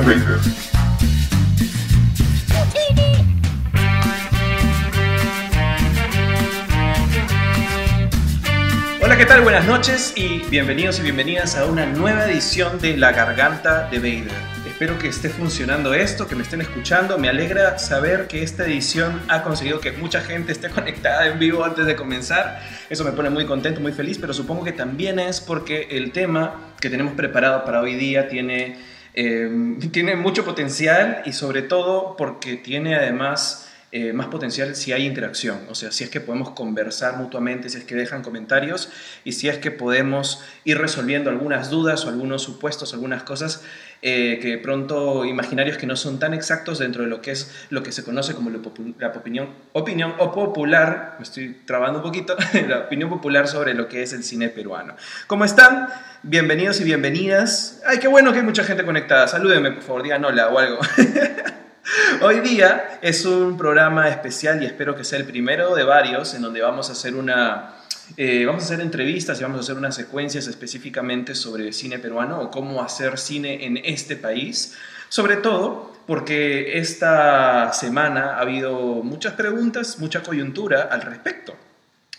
Vader. Hola, ¿qué tal? Buenas noches y bienvenidos y bienvenidas a una nueva edición de La Garganta de Vader. Espero que esté funcionando esto, que me estén escuchando. Me alegra saber que esta edición ha conseguido que mucha gente esté conectada en vivo antes de comenzar. Eso me pone muy contento, muy feliz, pero supongo que también es porque el tema que tenemos preparado para hoy día tiene, eh, tiene mucho potencial y sobre todo porque tiene además eh, más potencial si hay interacción, o sea, si es que podemos conversar mutuamente, si es que dejan comentarios y si es que podemos ir resolviendo algunas dudas o algunos supuestos, algunas cosas eh, que pronto imaginarios que no son tan exactos dentro de lo que es lo que se conoce como la opinión, opinión o popular, me estoy trabando un poquito, la opinión popular sobre lo que es el cine peruano. ¿Cómo están? Bienvenidos y bienvenidas. Ay, qué bueno que hay mucha gente conectada. Salúdenme, por favor, digan hola o algo. Hoy día es un programa especial y espero que sea el primero de varios en donde vamos a hacer una... Eh, vamos a hacer entrevistas y vamos a hacer unas secuencias específicamente sobre cine peruano o cómo hacer cine en este país. Sobre todo porque esta semana ha habido muchas preguntas, mucha coyuntura al respecto,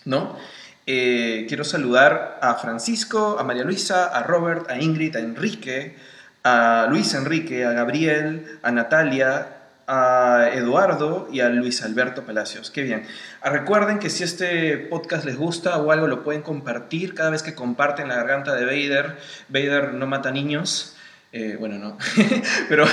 ¿no? Eh, quiero saludar a Francisco, a María Luisa, a Robert, a Ingrid, a Enrique, a Luis Enrique, a Gabriel, a Natalia, a Eduardo y a Luis Alberto Palacios. Qué bien. Ah, recuerden que si este podcast les gusta o algo lo pueden compartir cada vez que comparten la garganta de Vader. Vader no mata niños. Eh, bueno, no. Pero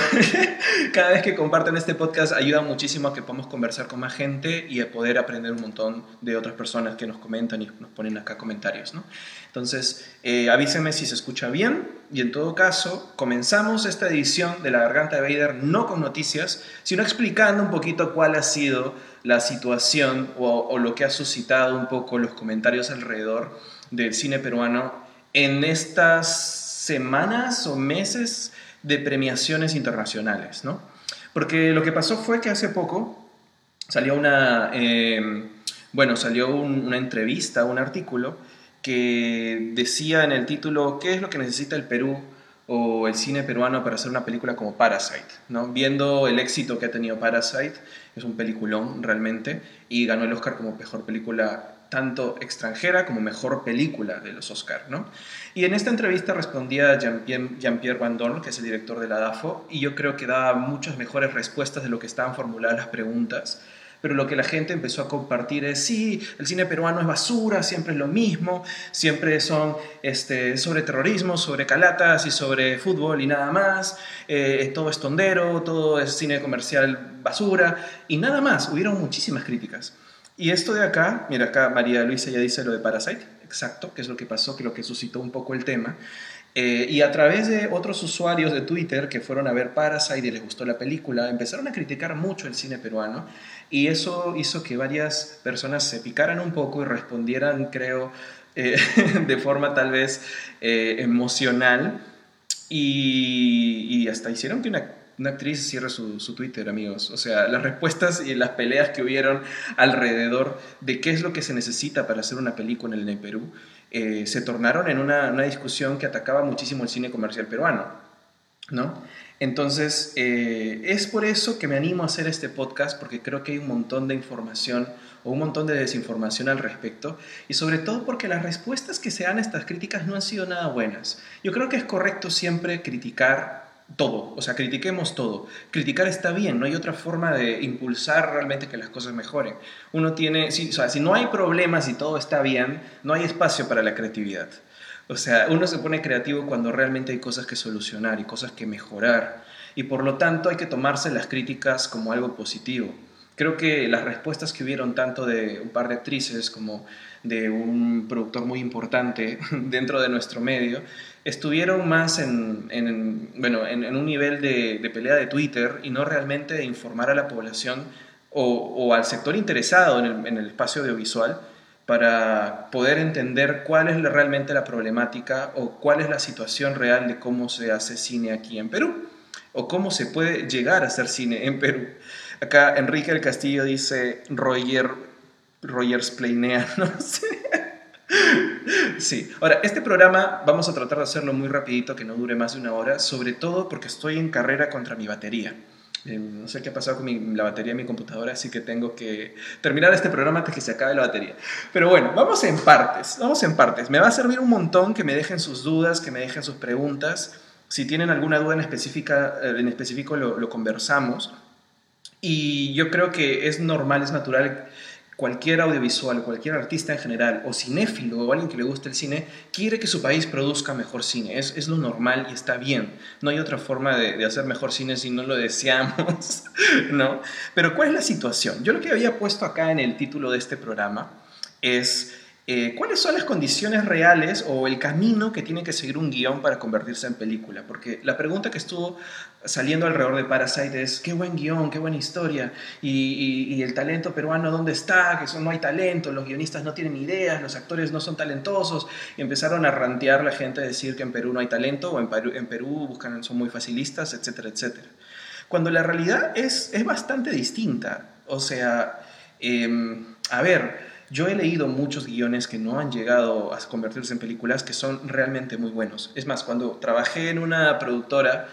cada vez que comparten este podcast ayuda muchísimo a que podamos conversar con más gente y a poder aprender un montón de otras personas que nos comentan y nos ponen acá comentarios, ¿no? Entonces, eh, si se escucha bien y en todo caso, comenzamos esta edición de La Garganta de Vader no con noticias, sino explicando un poquito cuál ha sido la situación o, o lo que ha suscitado un poco los comentarios alrededor del cine peruano en estas semanas o meses de premiaciones internacionales, ¿no? Porque lo que pasó fue que hace poco salió una, em, bueno, salió una entrevista, un artículo que decía en el título qué es lo que necesita el Perú o el cine peruano para hacer una película como Parasite, ¿no? Viendo el éxito que ha tenido Parasite, es un peliculón realmente, y ganó el Oscar como mejor película tanto extranjera como mejor película de los Oscar, ¿no? Y en esta entrevista respondía Jean-Pierre Van Dorn, que es el director de la DAFO, y yo creo que daba muchas mejores respuestas de lo que estaban formuladas las preguntas. Pero lo que la gente empezó a compartir es, sí, el cine peruano es basura, siempre es lo mismo, siempre son este, sobre terrorismo, sobre calatas y sobre fútbol y nada más, eh, todo es tondero, todo es cine comercial basura y nada más. Hubieron muchísimas críticas. Y esto de acá, mira acá María Luisa ya dice lo de Parasite, exacto, que es lo que pasó, que lo que suscitó un poco el tema. Eh, y a través de otros usuarios de Twitter que fueron a ver Parasite y les gustó la película, empezaron a criticar mucho el cine peruano y eso hizo que varias personas se picaran un poco y respondieran, creo, eh, de forma tal vez eh, emocional y hasta hicieron que una una actriz cierra su, Twitter, amigos. O sea, las respuestas y las peleas que hubieron alrededor de qué es lo que se necesita para hacer una película en el Perú, eh, se tornaron en una, discusión que atacaba muchísimo el cine comercial peruano, ¿no? Entonces, eh, es por eso que me animo a hacer este podcast, porque creo que hay un montón de información o un montón de desinformación al respecto, y sobre todo porque las respuestas que se dan a estas críticas no han sido nada buenas. Yo creo que es correcto siempre criticar todo, o sea, critiquemos todo. Criticar está bien, no hay otra forma de impulsar realmente que las cosas mejoren. Uno tiene, si, o sea, si no hay problemas y todo está bien, no hay espacio para la creatividad. O sea, uno se pone creativo cuando realmente hay cosas que solucionar y cosas que mejorar. Y por lo tanto hay que tomarse las críticas como algo positivo. Creo que las respuestas que hubieron tanto de un par de actrices como de un productor muy importante dentro de nuestro medio, estuvieron más en, bueno, en, un nivel de, pelea de Twitter y no realmente de informar a la población o, al sector interesado en el, espacio audiovisual para poder entender cuál es realmente la problemática o cuál es la situación real de cómo se hace cine aquí en Perú o cómo se puede llegar a hacer cine en Perú. Acá Enrique del Castillo dice Roger, Rogers Planea, no. Sí. Ahora, este programa vamos a tratar de hacerlo muy rapidito, que no dure más de una hora, sobre todo porque estoy en carrera contra mi batería. Eh, no sé qué ha pasado con la batería de mi computadora, así que tengo que terminar este programa antes que se acabe la batería. Pero bueno, vamos en partes, vamos en partes. Me va a servir un montón que me dejen sus dudas, que me dejen sus preguntas. Si tienen alguna duda en, específica, eh, en específico, lo conversamos. Y yo creo que es normal, es natural cualquier audiovisual, cualquier artista en general, o cinéfilo, o alguien que le guste el cine, quiere que su país produzca mejor cine. Es, es lo normal y está bien. No hay otra forma de, de, hacer mejor cine si no lo deseamos, ¿no? Pero ¿cuál es la situación? Yo lo que había puesto acá en el título de este programa es eh, cuáles son las condiciones reales o el camino que tiene que seguir un guion para convertirse en película. Porque la pregunta que estuvo saliendo alrededor de Parasite es, qué buen guion, qué buena historia, y, el talento peruano, ¿dónde está? Que no hay talento, los guionistas no tienen ideas, los actores no son talentosos, y empezaron a rantear la gente a decir que en Perú no hay talento, o en Perú, buscan, son muy facilistas, etcétera, etcétera. Cuando la realidad es, es bastante distinta. O sea, eh, a ver, yo he leído muchos guiones que no han llegado a convertirse en películas que son realmente muy buenos. Es más, cuando trabajé en una productora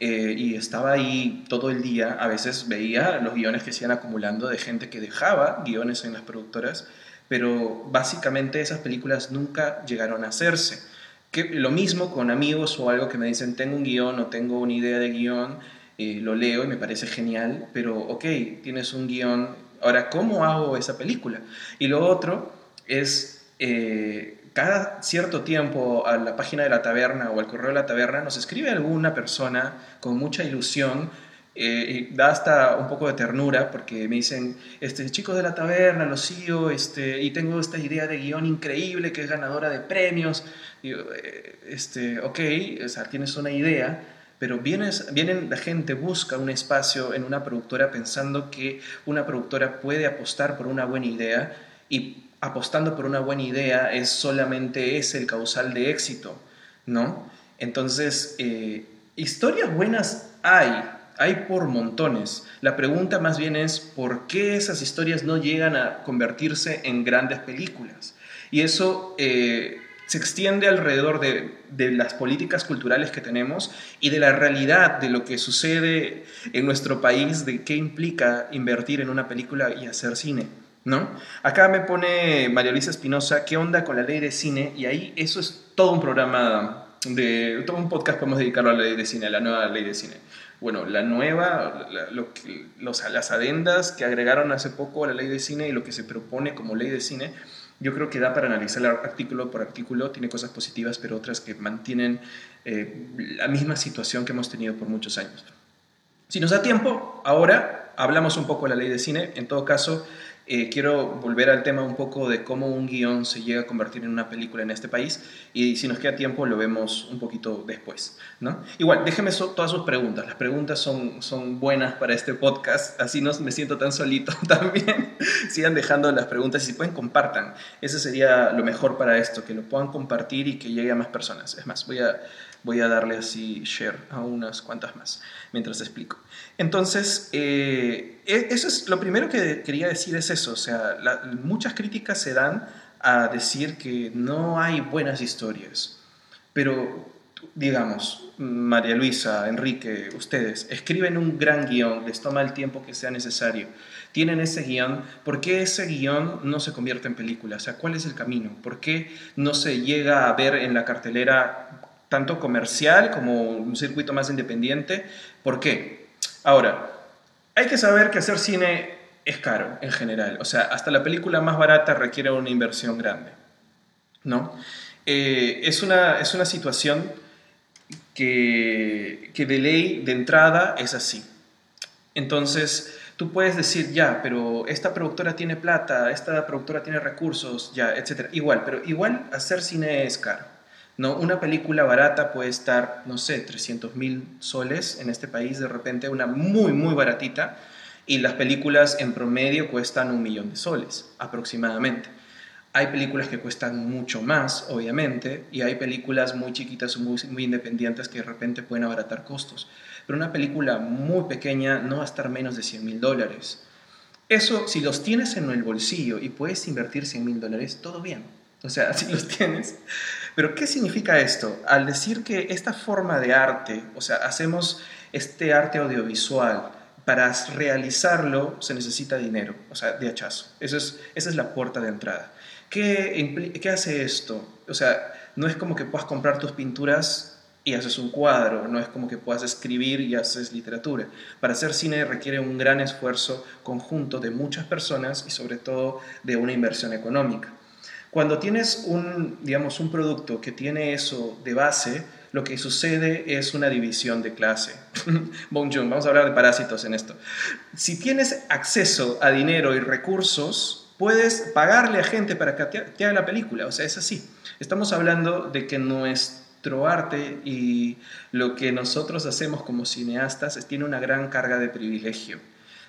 eh, y estaba ahí todo el día, a veces veía los guiones que se iban acumulando de gente que dejaba guiones en las productoras, pero básicamente esas películas nunca llegaron a hacerse. Que, lo mismo con amigos o algo que me dicen, tengo un guion o tengo una idea de guion, eh, lo leo y me parece genial, pero ok, tienes un guion Ahora, ¿cómo hago esa película? Y lo otro es, eh, cada cierto tiempo a la página de la taberna o al correo de la taberna nos escribe alguna persona con mucha ilusión eh, y da hasta un poco de ternura porque me dicen, este, chicos de la taberna, los sigo este, y tengo esta idea de guion increíble que es ganadora de premios. Eh, este, ok, o sea, tienes una idea, pero vienes, vienen la gente, busca un espacio en una productora pensando que una productora puede apostar por una buena idea y apostando por una buena idea es solamente es el causal de éxito, ¿no? Entonces, eh, historias buenas hay, hay por montones. La pregunta más bien es por qué esas historias no llegan a convertirse en grandes películas. Y eso eh, se extiende alrededor de, las políticas culturales que tenemos y de la realidad de lo que sucede en nuestro país, de qué implica invertir en una película y hacer cine. ¿No? Acá me pone María Luisa Espinosa, ¿qué onda con la ley de cine? Y ahí eso es todo un programa, de todo un podcast podemos dedicarlo a la ley de cine, a la nueva ley de cine. Bueno, la nueva, los, las adendas que agregaron hace poco a la ley de cine y lo que se propone como ley de cine yo creo que da para analizar artículo por artículo, tiene cosas positivas, pero otras que mantienen eh, la misma situación que hemos tenido por muchos años. Si nos da tiempo, ahora hablamos un poco de la ley de cine. En todo caso, eh, quiero volver al tema un poco de cómo un guion se llega a convertir en una película en este país y si nos queda tiempo lo vemos un poquito después. ¿no? Igual, déjenme todas sus preguntas. Las preguntas son, son buenas para este podcast, así no me siento tan solito también. Sigan dejando las preguntas y si pueden compartan. Eso sería lo mejor para esto, que lo puedan compartir y que llegue a más personas. Es más, voy a, voy a darle así share a unas cuantas más mientras explico. Entonces, eh, e, eso es lo primero que quería decir es eso, o sea, muchas críticas se dan a decir que no hay buenas historias, pero digamos, María Luisa, Enrique, ustedes escriben un gran guion, les toma el tiempo que sea necesario, tienen ese guion, ¿por qué ese guion no se convierte en película? O sea, ¿cuál es el camino? ¿Por qué no se llega a ver en la cartelera tanto comercial como un circuito más independiente? ¿Por qué? Ahora, hay que saber que hacer cine es caro en general. O sea, hasta la película más barata requiere una inversión grande. ¿no? Eh, es, una, es una situación que, que de ley, de entrada, es así. Entonces, tú puedes decir, ya, pero esta productora tiene plata, esta productora tiene recursos, ya, etc. Igual, pero igual hacer cine es caro. ¿No? Una película barata puede estar, no sé, 300 mil soles en este país, de repente una muy, muy baratita, y las películas en promedio cuestan un millón de soles aproximadamente. Hay películas que cuestan mucho más, obviamente, y hay películas muy chiquitas, muy, muy independientes que de repente pueden abaratar costos. Pero una película muy pequeña no va a estar menos de 100 mil dólares. Eso, si los tienes en el bolsillo y puedes invertir 100 mil dólares, todo bien O sea, sí los tienes. Pero ¿qué significa esto? Al decir que esta forma de arte, o sea, hacemos este arte audiovisual, para realizarlo se necesita dinero, o sea, de hachazo. Eso es, esa es la puerta de entrada. ¿Qué, ¿Qué hace esto? O sea, no es como que puedas comprar tus pinturas y haces un cuadro, no es como que puedas escribir y haces literatura. Para hacer cine requiere un gran esfuerzo conjunto de muchas personas y sobre todo de una inversión económica. Cuando tienes un, digamos, un producto que tiene eso de base, lo que sucede es una división de clase. bon vamos a hablar de parásitos en esto. Si tienes acceso a dinero y recursos, puedes pagarle a gente para que te haga la película. O sea, es así. Estamos hablando de que nuestro arte y lo que nosotros hacemos como cineastas tiene una gran carga de privilegio.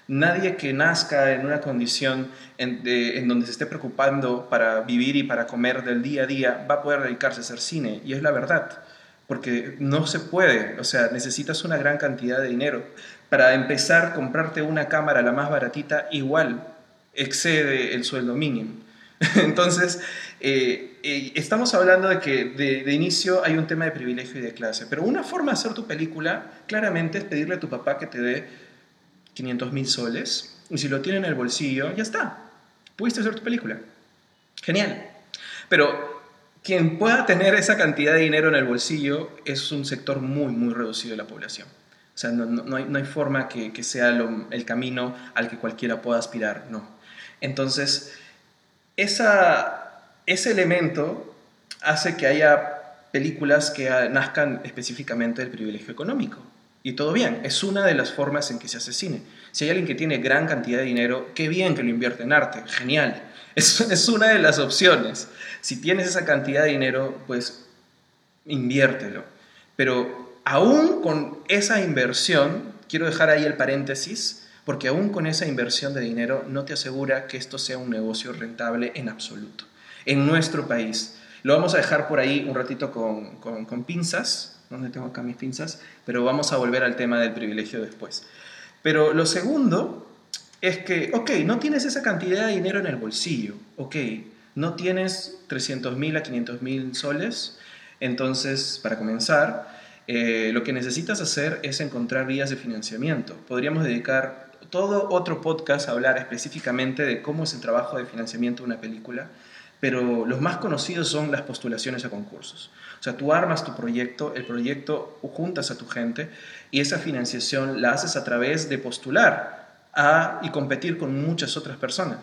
Nadie que nazca en una condición en, donde se esté preocupando para vivir y para comer del día a día va a poder dedicarse a hacer cine. Y es la verdad porque no se puede, o sea, necesitas una gran cantidad de dinero. Para empezar, comprarte una cámara, la más baratita, igual excede el sueldo mínimo. Entonces, eh, eh, estamos hablando de que de, inicio hay un tema de privilegio y de clase, pero una forma de hacer tu película claramente es pedirle a tu papá que te dé 500 mil soles y si lo tiene en el bolsillo, ya está, pudiste hacer tu película. Genial. Pero quien pueda tener esa cantidad de dinero en el bolsillo es un sector muy, muy reducido de la población. O sea, no, hay, forma que, sea el camino al que cualquiera pueda aspirar, no. Entonces, esa, ese elemento hace que haya películas que nazcan específicamente del privilegio económico. Y todo bien, es una de las formas en que se hace cine. Si hay alguien que tiene gran cantidad de dinero, qué bien que lo invierte en arte, genial. Es, es una de las opciones. Si tienes esa cantidad de dinero, pues inviértelo. Pero aún con esa inversión, quiero dejar ahí el paréntesis, porque aún con esa inversión de dinero no te asegura que esto sea un negocio rentable en absoluto. En nuestro país. Lo vamos a dejar por ahí un ratito con, con, con pinzas, donde tengo acá mis pinzas, pero vamos a volver al tema del privilegio después. Pero lo segundo es que, ok, no tienes esa cantidad de dinero en el bolsillo, ok, no tienes 300 mil a 500 mil soles, entonces, para comenzar, eh, lo que necesitas hacer es encontrar vías de financiamiento. Podríamos dedicar todo otro podcast a hablar específicamente de cómo es el trabajo de financiamiento de una película, pero los más conocidos son las postulaciones a concursos. O sea, tú armas tu proyecto, el proyecto juntas a tu gente y esa financiación la haces a través de postular a, y competir con muchas otras personas.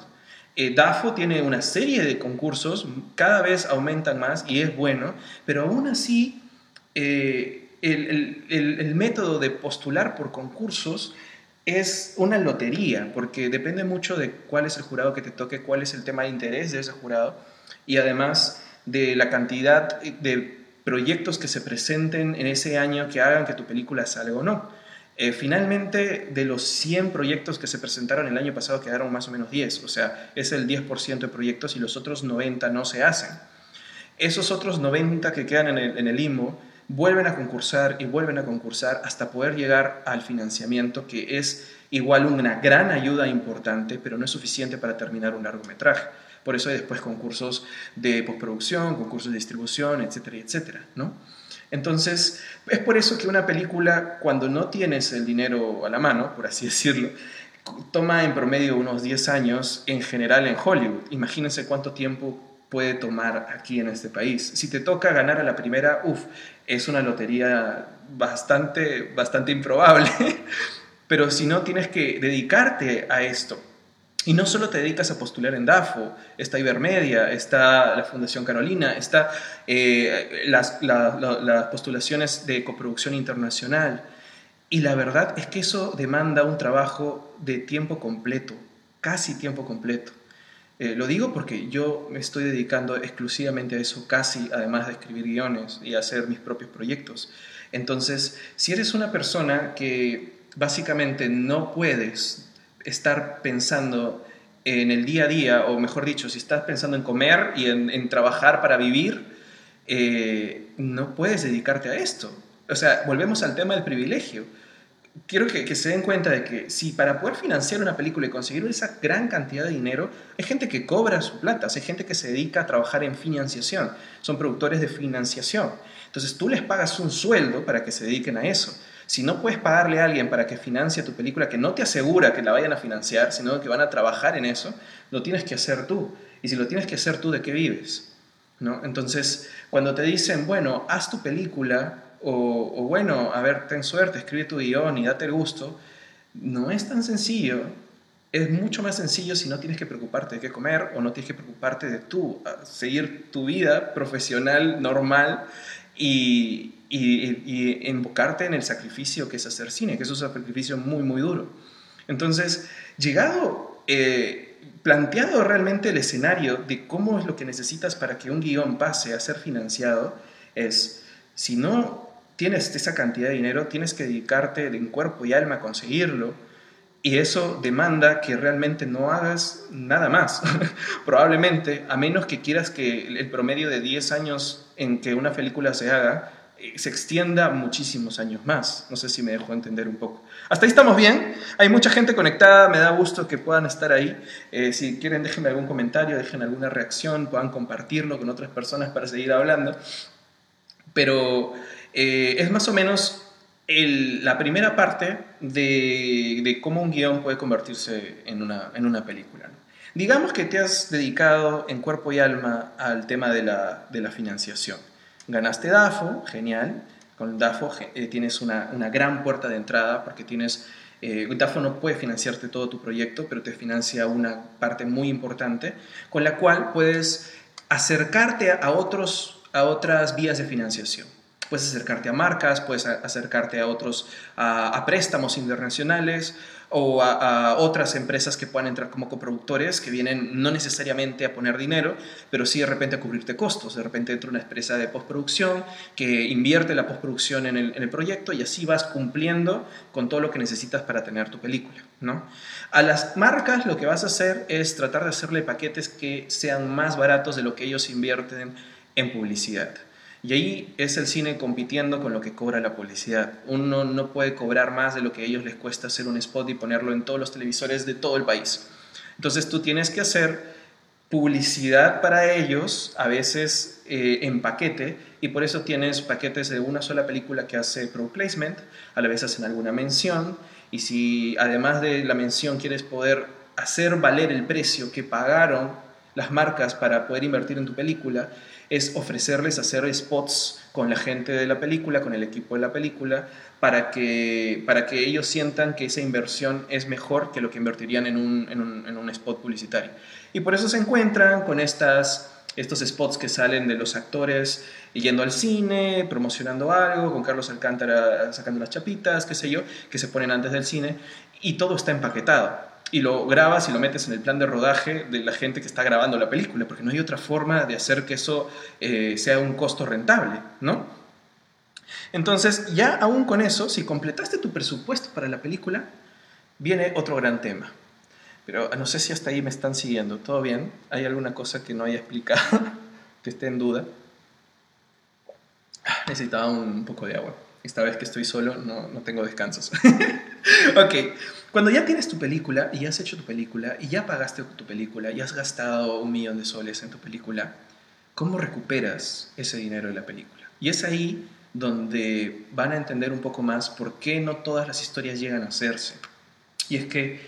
Eh, DAFO tiene una serie de concursos, cada vez aumentan más y es bueno, pero aún así eh, el, el, el, método de postular por concursos es una lotería, porque depende mucho de cuál es el jurado que te toque, cuál es el tema de interés de ese jurado y además de la cantidad de proyectos que se presenten en ese año que hagan que tu película salga o no. Eh, finalmente, de los 100 proyectos que se presentaron el año pasado quedaron más o menos 10, o sea, es el 10% de proyectos y los otros 90 no se hacen. Esos otros 90 que quedan en el, en el vuelven a concursar y vuelven a concursar hasta poder llegar al financiamiento, que es igual una gran ayuda importante, pero no es suficiente para terminar un largometraje. Por eso hay después concursos de postproducción, concursos de distribución, etcétera, etcétera, ¿no? Entonces, es por eso que una película, cuando no tienes el dinero a la mano, por así decirlo, toma en promedio unos 10 años en general en Hollywood. Imagínense cuánto tiempo puede tomar aquí en este país. Si te toca ganar a la primera, uff, es una lotería bastante, bastante improbable. Pero si no, tienes que dedicarte a esto. Y no solo te dedicas a postular en DAFO, está Ibermedia, está la Fundación Carolina, está eh, las, las postulaciones de coproducción internacional. Y la verdad es que eso demanda un trabajo de tiempo completo, casi tiempo completo. Eh, lo digo porque yo me estoy dedicando exclusivamente a eso, casi además de escribir guiones y hacer mis propios proyectos. Entonces, si eres una persona que básicamente no puedes estar pensando en el día a día, o mejor dicho, si estás pensando en comer y en, trabajar para vivir, eh, no puedes dedicarte a esto. O sea, volvemos al tema del privilegio. quiero que, se den cuenta de que si para poder financiar una película y conseguir esa gran cantidad de dinero, hay gente que cobra su plata, hay gente que se dedica a trabajar en financiación, son productores de financiación. Entonces tú les pagas un sueldo para que se dediquen a eso. Si no puedes pagarle a alguien para que financie tu película, que no te asegura que la vayan a financiar, sino que van a trabajar en eso, lo tienes que hacer tú. Y si lo tienes que hacer tú, ¿de qué vives? ¿No? Entonces, cuando te dicen, bueno, haz tu película, o, bueno, a ver, ten suerte, escribe tu guion y date el gusto, no es tan sencillo. Es mucho más sencillo si no tienes que preocuparte de qué comer o no tienes que preocuparte de tú, seguir tu vida profesional normal y, y, invocarte en el sacrificio que es hacer cine, que es un sacrificio muy, muy duro. Entonces, llegado, eh, planteado realmente el escenario de cómo es lo que necesitas para que un guion pase a ser financiado, es, si no tienes esa cantidad de dinero, tienes que dedicarte en cuerpo y alma a conseguirlo. Y eso demanda que realmente no hagas nada más. Probablemente, a menos que quieras que el promedio de 10 años en que una película se haga eh, se extienda muchísimos años más. No sé si me dejo entender un poco. Hasta ahí estamos bien. Hay mucha gente conectada. Me da gusto que puedan estar ahí. Eh, si quieren, déjenme algún comentario, dejen alguna reacción, puedan compartirlo con otras personas para seguir hablando. Pero eh, es más o menos la primera parte de, cómo un guion puede convertirse en una, en una película. Digamos que te has dedicado en cuerpo y alma al tema de la, de la financiación. Ganaste DAFO, genial. Con DAFO eh, tienes una, una, gran puerta de entrada porque tienes... Eh, DAFO no puede financiarte todo tu proyecto, pero te financia una parte muy importante con la cual puedes acercarte a, otros, a otras vías de financiación. Puedes acercarte a marcas, puedes acercarte a otros, a, préstamos internacionales o a, otras empresas que puedan entrar como coproductores que vienen no necesariamente a poner dinero, pero sí de repente a cubrirte costos. De repente entra una empresa de postproducción que invierte la postproducción en el, en el, proyecto y así vas cumpliendo con todo lo que necesitas para tener tu película. ¿no? A las marcas lo que vas a hacer es tratar de hacerle paquetes que sean más baratos de lo que ellos invierten en publicidad. Y ahí es el cine compitiendo con lo que cobra la publicidad. Uno no puede cobrar más de lo que a ellos les cuesta hacer un spot y ponerlo en todos los televisores de todo el país. Entonces tú tienes que hacer publicidad para ellos, a veces eh, en paquete, y por eso tienes paquetes de una sola película que hace pro placement, a la vez hacen alguna mención, y si además de la mención quieres poder hacer valer el precio que pagaron las marcas para poder invertir en tu película, es ofrecerles hacer spots con la gente de la película, con el equipo de la película, para que, para que ellos sientan que esa inversión es mejor que lo que invertirían en un, en un, en un spot publicitario. Y por eso se encuentran con estas, estos spots que salen de los actores yendo al cine, promocionando algo, con Carlos Alcántara sacando las chapitas, qué sé yo, que se ponen antes del cine, y todo está empaquetado y lo grabas y lo metes en el plan de rodaje de la gente que está grabando la película, porque no hay otra forma de hacer que eso eh, sea un costo rentable, ¿no? Entonces, ya aún con eso, si completaste tu presupuesto para la película, viene otro gran tema. Pero no sé si hasta ahí me están siguiendo. ¿Todo bien? ¿Hay alguna cosa que no haya explicado, que esté en duda? Necesitaba un poco de agua. Esta vez que estoy solo no, no tengo descansos. ok, cuando ya tienes tu película y has hecho tu película y ya pagaste tu película y has gastado un millón de soles en tu película, ¿cómo recuperas ese dinero de la película? Y es ahí donde van a entender un poco más por qué no todas las historias llegan a hacerse. Y es que,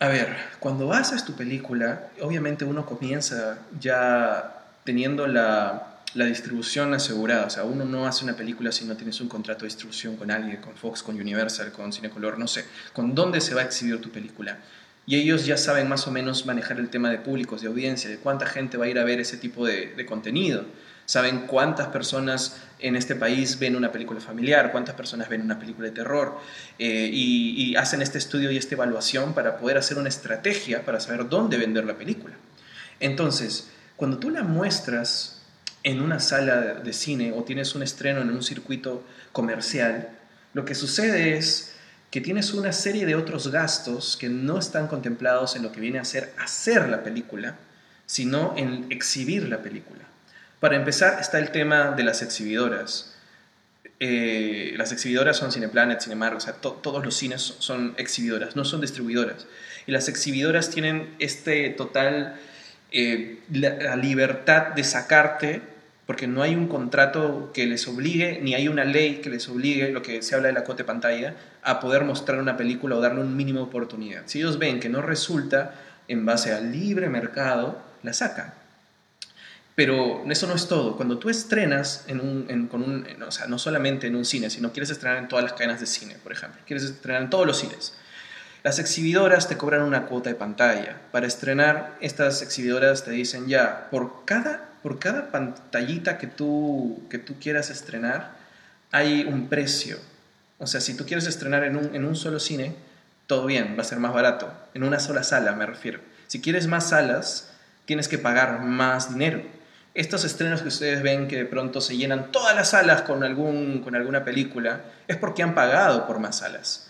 a ver, cuando haces tu película, obviamente uno comienza ya teniendo la la distribución asegurada. O sea, uno no hace una película si no tienes un contrato de distribución con alguien, con Fox, con Universal, con Cinecolor, no sé, con dónde se va a exhibir tu película. Y ellos ya saben más o menos manejar el tema de públicos, de audiencia, de cuánta gente va a ir a ver ese tipo de, contenido. Saben cuántas personas en este país ven una película familiar, cuántas personas ven una película de terror, eh, y, y hacen este estudio y esta evaluación para poder hacer una estrategia para saber dónde vender la película. Entonces, cuando tú la muestras en una sala de cine o tienes un estreno en un circuito comercial, lo que sucede es que tienes una serie de otros gastos que no están contemplados en lo que viene a ser hacer la película, sino en exhibir la película. Para empezar está el tema de las exhibidoras. eh, las exhibidoras son Cineplanet, Cinemark, o sea, todos los cines son exhibidoras, no son distribuidoras. Y las exhibidoras tienen este total, eh, la, libertad de sacarte, porque no hay un contrato que les obligue, ni hay una ley que les obligue, lo que se habla de la cote pantalla, a poder mostrar una película o darle un mínimo de oportunidad. Si ellos ven que no resulta en base al libre mercado, la sacan. Pero eso no es todo. Cuando tú estrenas en un, con un, o sea, no solamente en un cine, sino quieres estrenar en todas las cadenas de cine, por ejemplo, quieres estrenar en todos los cines. Las exhibidoras te cobran una cuota de pantalla. Para estrenar, estas exhibidoras te dicen ya, por cada, por cada pantallita que tú, que tú quieras estrenar, hay un precio. O sea, si tú quieres estrenar en un, en un solo cine, todo bien, va a ser más barato. En una sola sala, me refiero. Si quieres más salas, tienes que pagar más dinero estos estrenos que ustedes ven que de pronto se llenan todas las salas con, algún, con alguna película, es porque han pagado por más salas.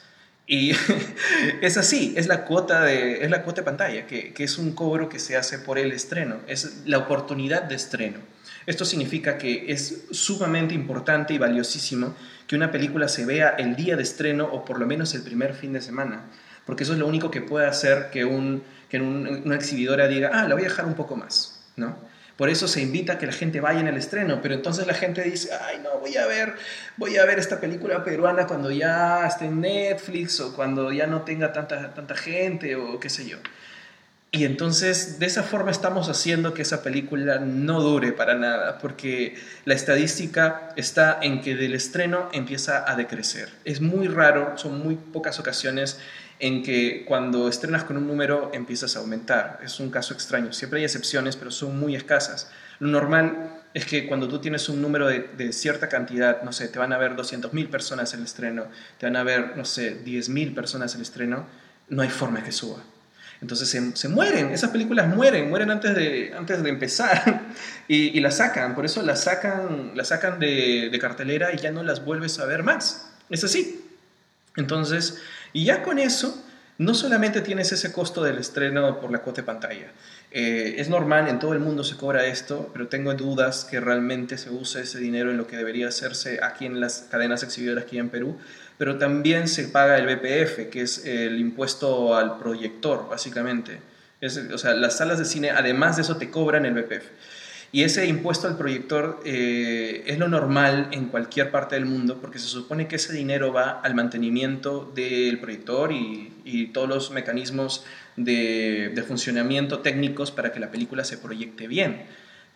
Y es así, es la cuota de, es la cuota de pantalla, que, que, es un cobro que se hace por el estreno, es la oportunidad de estreno. Esto significa que es sumamente importante y valiosísimo que una película se vea el día de estreno o por lo menos el primer fin de semana, porque eso es lo único que puede hacer que, un, que una exhibidora diga, ah, la voy a dejar un poco más, ¿no? Por eso se invita a que la gente vaya en el estreno, pero entonces la gente dice, ay no, voy a ver, voy a ver esta película peruana cuando ya esté en Netflix o cuando ya no tenga tanta, tanta gente o qué sé yo. Y entonces de esa forma estamos haciendo que esa película no dure para nada, porque la estadística está en que del estreno empieza a decrecer. Es muy raro, son muy pocas ocasiones en que cuando estrenas con un número empiezas a aumentar. Es un caso extraño. Siempre hay excepciones, pero son muy escasas. Lo normal es que cuando tú tienes un número de, cierta cantidad, no sé, te van a ver 200.000 personas en el estreno, te van a ver, no sé, 10.000 personas en el estreno, no hay forma que suba. Entonces se, mueren, esas películas mueren, mueren antes de, antes de empezar y, y las sacan, por eso las sacan, las sacan de, de cartelera y ya no las vuelves a ver más. Es así. Entonces, y ya con eso, no solamente tienes ese costo del estreno por la cuota de pantalla. Eh, es normal, en todo el mundo se cobra esto, pero tengo dudas que realmente se use ese dinero en lo que debería hacerse aquí en las cadenas exhibidoras aquí en Perú. Pero también se paga el BPF, que es el impuesto al proyector, básicamente. o sea, las salas de cine, además de eso, te cobran el BPF. Y ese impuesto al proyector eh, es lo normal en cualquier parte del mundo porque se supone que ese dinero va al mantenimiento del proyector y, todos los mecanismos de, funcionamiento técnicos para que la película se proyecte bien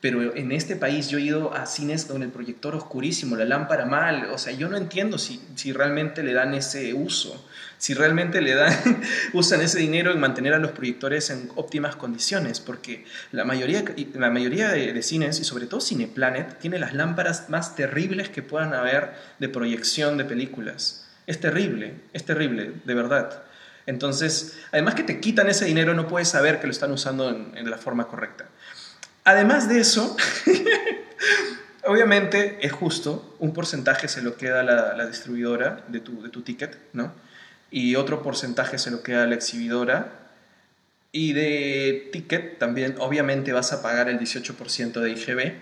pero en este país yo he ido a cines con el proyector oscurísimo, la lámpara mal, o sea, yo no entiendo si, si realmente le dan ese uso, si realmente le dan, usan ese dinero en mantener a los proyectores en óptimas condiciones, porque la mayoría, la mayoría de, cines, y sobre todo Cineplanet, tiene las lámparas más terribles que puedan haber de proyección de películas. Es terrible, es terrible, de verdad. Entonces, además que te quitan ese dinero, no puedes saber que lo están usando en la forma correcta. Además de eso, obviamente es justo, un porcentaje se lo queda la, la distribuidora de tu, de tu ticket, ¿no? Y otro porcentaje se lo queda la exhibidora. Y de ticket también, obviamente, vas a pagar el 18% de IGB.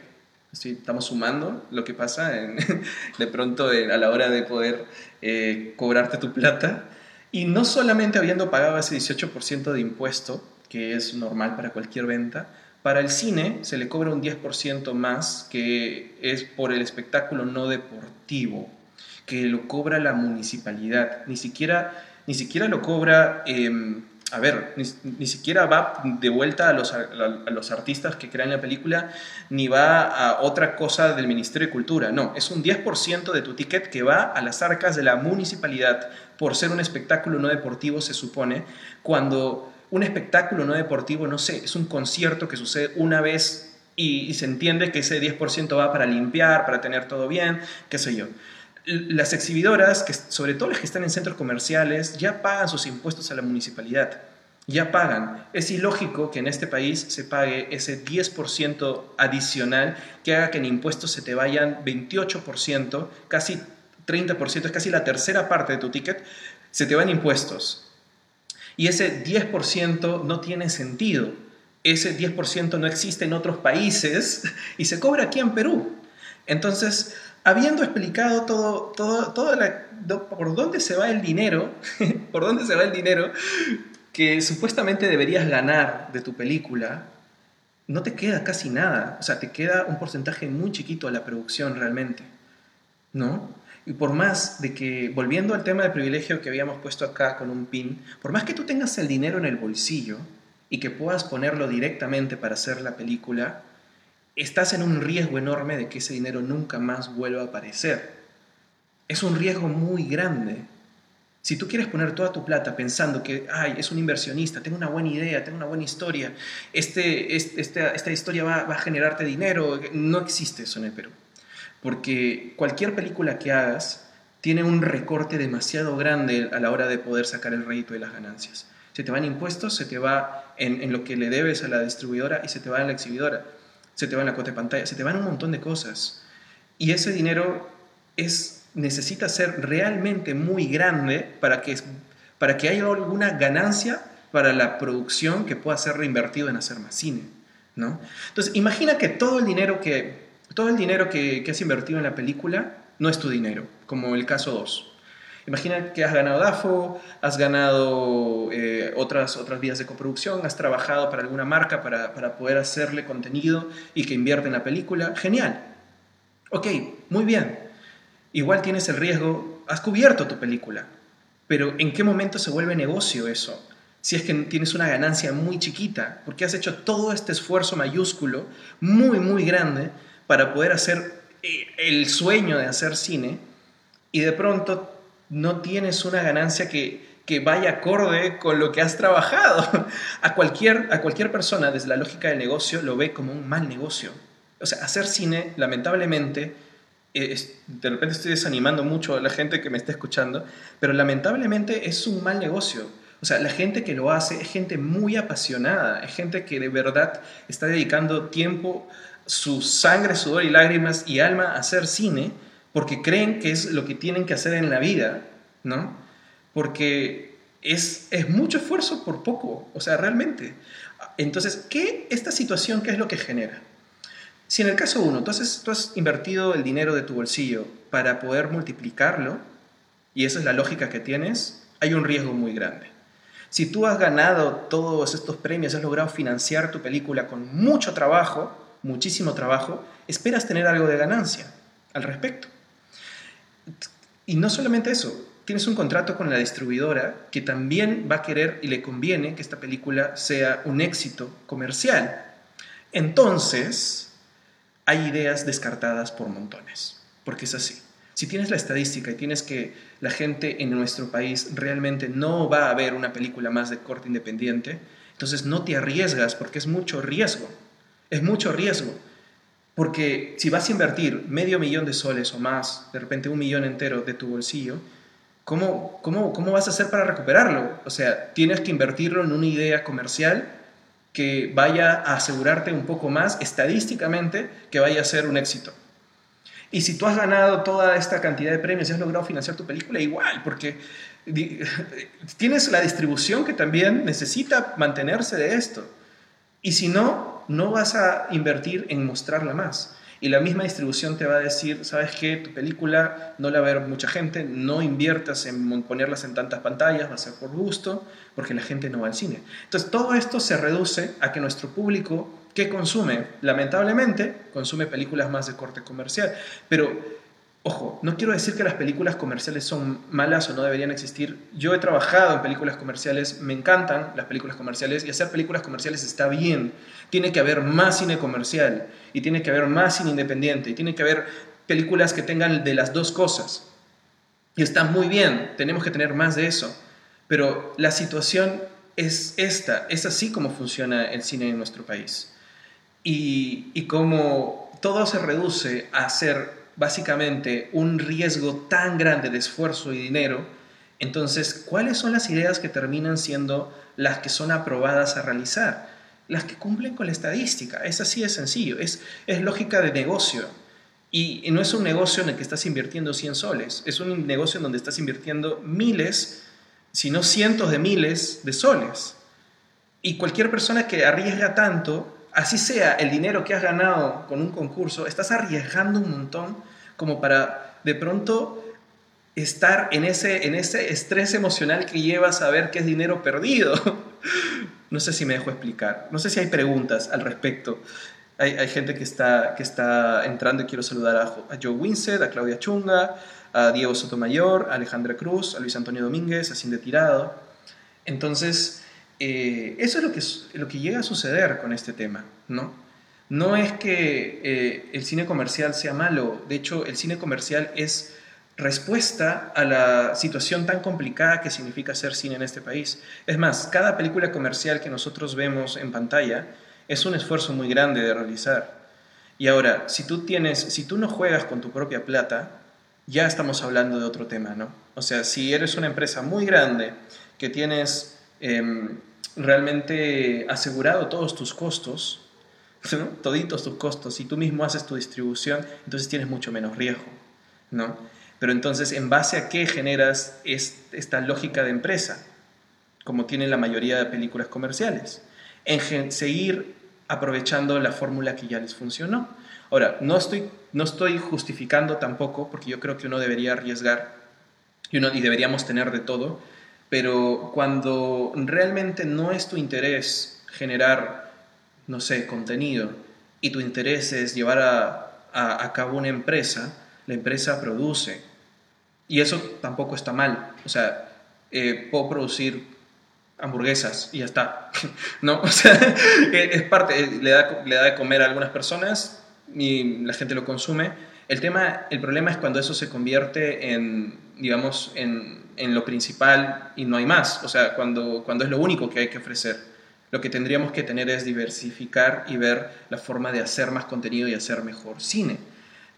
estamos sumando lo que pasa de pronto a la hora de poder eh, cobrarte tu plata. Y no solamente habiendo pagado ese 18% de impuesto, que es normal para cualquier venta, para el cine se le cobra un 10% más, que es por el espectáculo no deportivo, que lo cobra la municipalidad. Ni siquiera, ni siquiera lo cobra, em, a ver, ni, siquiera va de vuelta a los, a, los artistas que crean la película, ni va a otra cosa del Ministerio de Cultura. No, es un 10% de tu ticket que va a las arcas de la municipalidad por ser un espectáculo no deportivo, se supone, cuando un espectáculo no deportivo, no sé, es un concierto que sucede una vez y, se entiende que ese 10% va para limpiar, para tener todo bien, qué sé yo. Las exhibidoras, que sobre todo las que están en centros comerciales, ya pagan sus impuestos a la municipalidad. Ya pagan. Es ilógico que en este país se pague ese 10% adicional que haga que en impuestos se te vayan 28%, casi 30%, es casi la tercera parte de tu ticket, se te van impuestos. Y ese 10% no tiene sentido. Ese 10% no existe en otros países y se cobra aquí en Perú. Entonces, habiendo explicado todo, todo, la, por dónde se va el dinero, por dónde se va el dinero que supuestamente deberías ganar de tu película, no te queda casi nada. O sea, te queda un porcentaje muy chiquito a la producción realmente. ¿No? Y por más de que, volviendo al tema del privilegio que habíamos puesto acá con un pin, por más que tú tengas el dinero en el bolsillo y que puedas ponerlo directamente para hacer la película, estás en un riesgo enorme de que ese dinero nunca más vuelva a aparecer. Es un riesgo muy grande. Si tú quieres poner toda tu plata pensando que, ay, es un inversionista, tengo una buena idea, tengo una buena historia, este, este esta, historia va, va a generarte dinero, no existe eso en el Perú. Porque cualquier película que hagas tiene un recorte demasiado grande a la hora de poder sacar el rédito de las ganancias. Se te van impuestos, se te va en, en, lo que le debes a la distribuidora y se te va en la exhibidora, se te va en la cuota de pantalla, se te van un montón de cosas. Y ese dinero es, necesita ser realmente muy grande para que, para que haya alguna ganancia para la producción que pueda ser reinvertido en hacer más cine. ¿no? Entonces, imagina que todo el dinero que, todo el dinero que, has invertido en la película no es tu dinero, como el caso 2. Imagina que has ganado DAFO, has ganado eh, otras, otras vías de coproducción, has trabajado para alguna marca para, para poder hacerle contenido y que invierte en la película. Genial. Ok, muy bien. Igual tienes el riesgo, has cubierto tu película, pero ¿en qué momento se vuelve negocio eso? Si es que tienes una ganancia muy chiquita, porque has hecho todo este esfuerzo mayúsculo, muy, muy grande, para poder hacer eh, el sueño de hacer cine y de pronto no tienes una ganancia que, que vaya acorde con lo que has trabajado. A cualquier, a cualquier persona, desde la lógica del negocio, lo ve como un mal negocio. O sea, hacer cine, lamentablemente, eh, de repente estoy desanimando mucho a la gente que me está escuchando, pero lamentablemente es un mal negocio. O sea, la gente que lo hace es gente muy apasionada, es gente que de verdad está dedicando tiempo su sangre, sudor y lágrimas y alma a hacer cine porque creen que es lo que tienen que hacer en la vida, ¿no? Porque es, es mucho esfuerzo por poco, o sea, realmente. Entonces, ¿qué, esta situación, qué es lo que genera? Si en el caso uno, tú tú has invertido el dinero de tu bolsillo para poder multiplicarlo, y esa es la lógica que tienes, hay un riesgo muy grande. Si tú has ganado todos estos premios, has logrado financiar tu película con mucho trabajo, muchísimo trabajo, esperas tener algo de ganancia al respecto. Y no solamente eso, tienes un contrato con la distribuidora que también va a querer y le conviene que esta película sea un éxito comercial. Entonces, hay ideas descartadas por montones, porque es así. Si tienes la estadística y tienes que la gente en nuestro país realmente no va a ver una película más de corte independiente, entonces no te arriesgas porque es mucho riesgo es mucho riesgo. Porque si vas a invertir medio millón de soles o más, de repente un millón entero de tu bolsillo, ¿cómo, cómo, cómo vas a hacer para recuperarlo? O sea, tienes que invertirlo en una idea comercial que vaya a asegurarte un poco más estadísticamente que vaya a ser un éxito. Y si tú has ganado toda esta cantidad de premios y has logrado financiar tu película, igual, porque tienes la distribución que también necesita mantenerse de esto. Y si no, no vas a invertir en mostrarla más. Y la misma distribución te va a decir, sabes qué, tu película no la va a ver mucha gente, no inviertas en ponerlas en tantas pantallas, va a ser por gusto, porque la gente no va al cine. Entonces todo esto se reduce a que nuestro público, que consume? Lamentablemente, consume películas más de corte comercial. Pero Ojo, no quiero decir que las películas comerciales son malas o no deberían existir. Yo he trabajado en películas comerciales, me encantan las películas comerciales y hacer películas comerciales está bien. Tiene que haber más cine comercial y tiene que haber más cine independiente y tiene que haber películas que tengan de las dos cosas. Y está muy bien, tenemos que tener más de eso. Pero la situación es esta, es así como funciona el cine en nuestro país. Y, y como todo se reduce a ser básicamente un riesgo tan grande de esfuerzo y dinero, entonces, ¿cuáles son las ideas que terminan siendo las que son aprobadas a realizar? Las que cumplen con la estadística. Es así de sencillo, es, es lógica de negocio. Y, no es un negocio en el que estás invirtiendo 100 soles, es un negocio en donde estás invirtiendo miles, si no cientos de miles de soles. Y cualquier persona que arriesga tanto, así sea el dinero que has ganado con un concurso, estás arriesgando un montón como para de pronto estar en ese, en ese estrés emocional que lleva a saber que es dinero perdido. no sé si me dejo explicar, no sé si hay preguntas al respecto. Hay, gente que está, que está entrando y quiero saludar a, a Joe Winsett, a Claudia Chunga, a Diego Sotomayor, a Alejandra Cruz, a Luis Antonio Domínguez, a Cinde Tirado. Entonces, eh, eso es lo que, lo que llega a suceder con este tema, ¿no? No es que eh, el cine comercial sea malo, de hecho el cine comercial es respuesta a la situación tan complicada que significa hacer cine en este país. Es más, cada película comercial que nosotros vemos en pantalla es un esfuerzo muy grande de realizar. Y ahora, si tú tienes, si tú no juegas con tu propia plata, ya estamos hablando de otro tema, ¿no? O sea, si eres una empresa muy grande que tienes em, realmente asegurado todos tus costos, toditos tus costos, y tú mismo haces tu distribución, entonces tienes mucho menos riesgo, ¿no? Pero entonces, ¿en base a qué generas esta lógica de empresa? Como tienen la mayoría de películas comerciales. En seguir aprovechando la fórmula que ya les funcionó. Ahora, no estoy, no estoy justificando tampoco, porque yo creo que uno debería arriesgar y, uno, y deberíamos tener de todo, pero cuando realmente no es tu interés generar, no sé, contenido, y tu interés es llevar a, cabo una empresa, la empresa produce. Y eso tampoco está mal. O sea, eh, puedo producir hamburguesas y ya está. ¿No? O sea, es parte, le da, le da de comer a algunas personas, y la gente lo consume. El, tema, el problema es cuando eso se convierte en, digamos, en, en, lo principal y no hay más. O sea, cuando, cuando es lo único que hay que ofrecer. Lo que tendríamos que tener es diversificar y ver la forma de hacer más contenido y hacer mejor cine.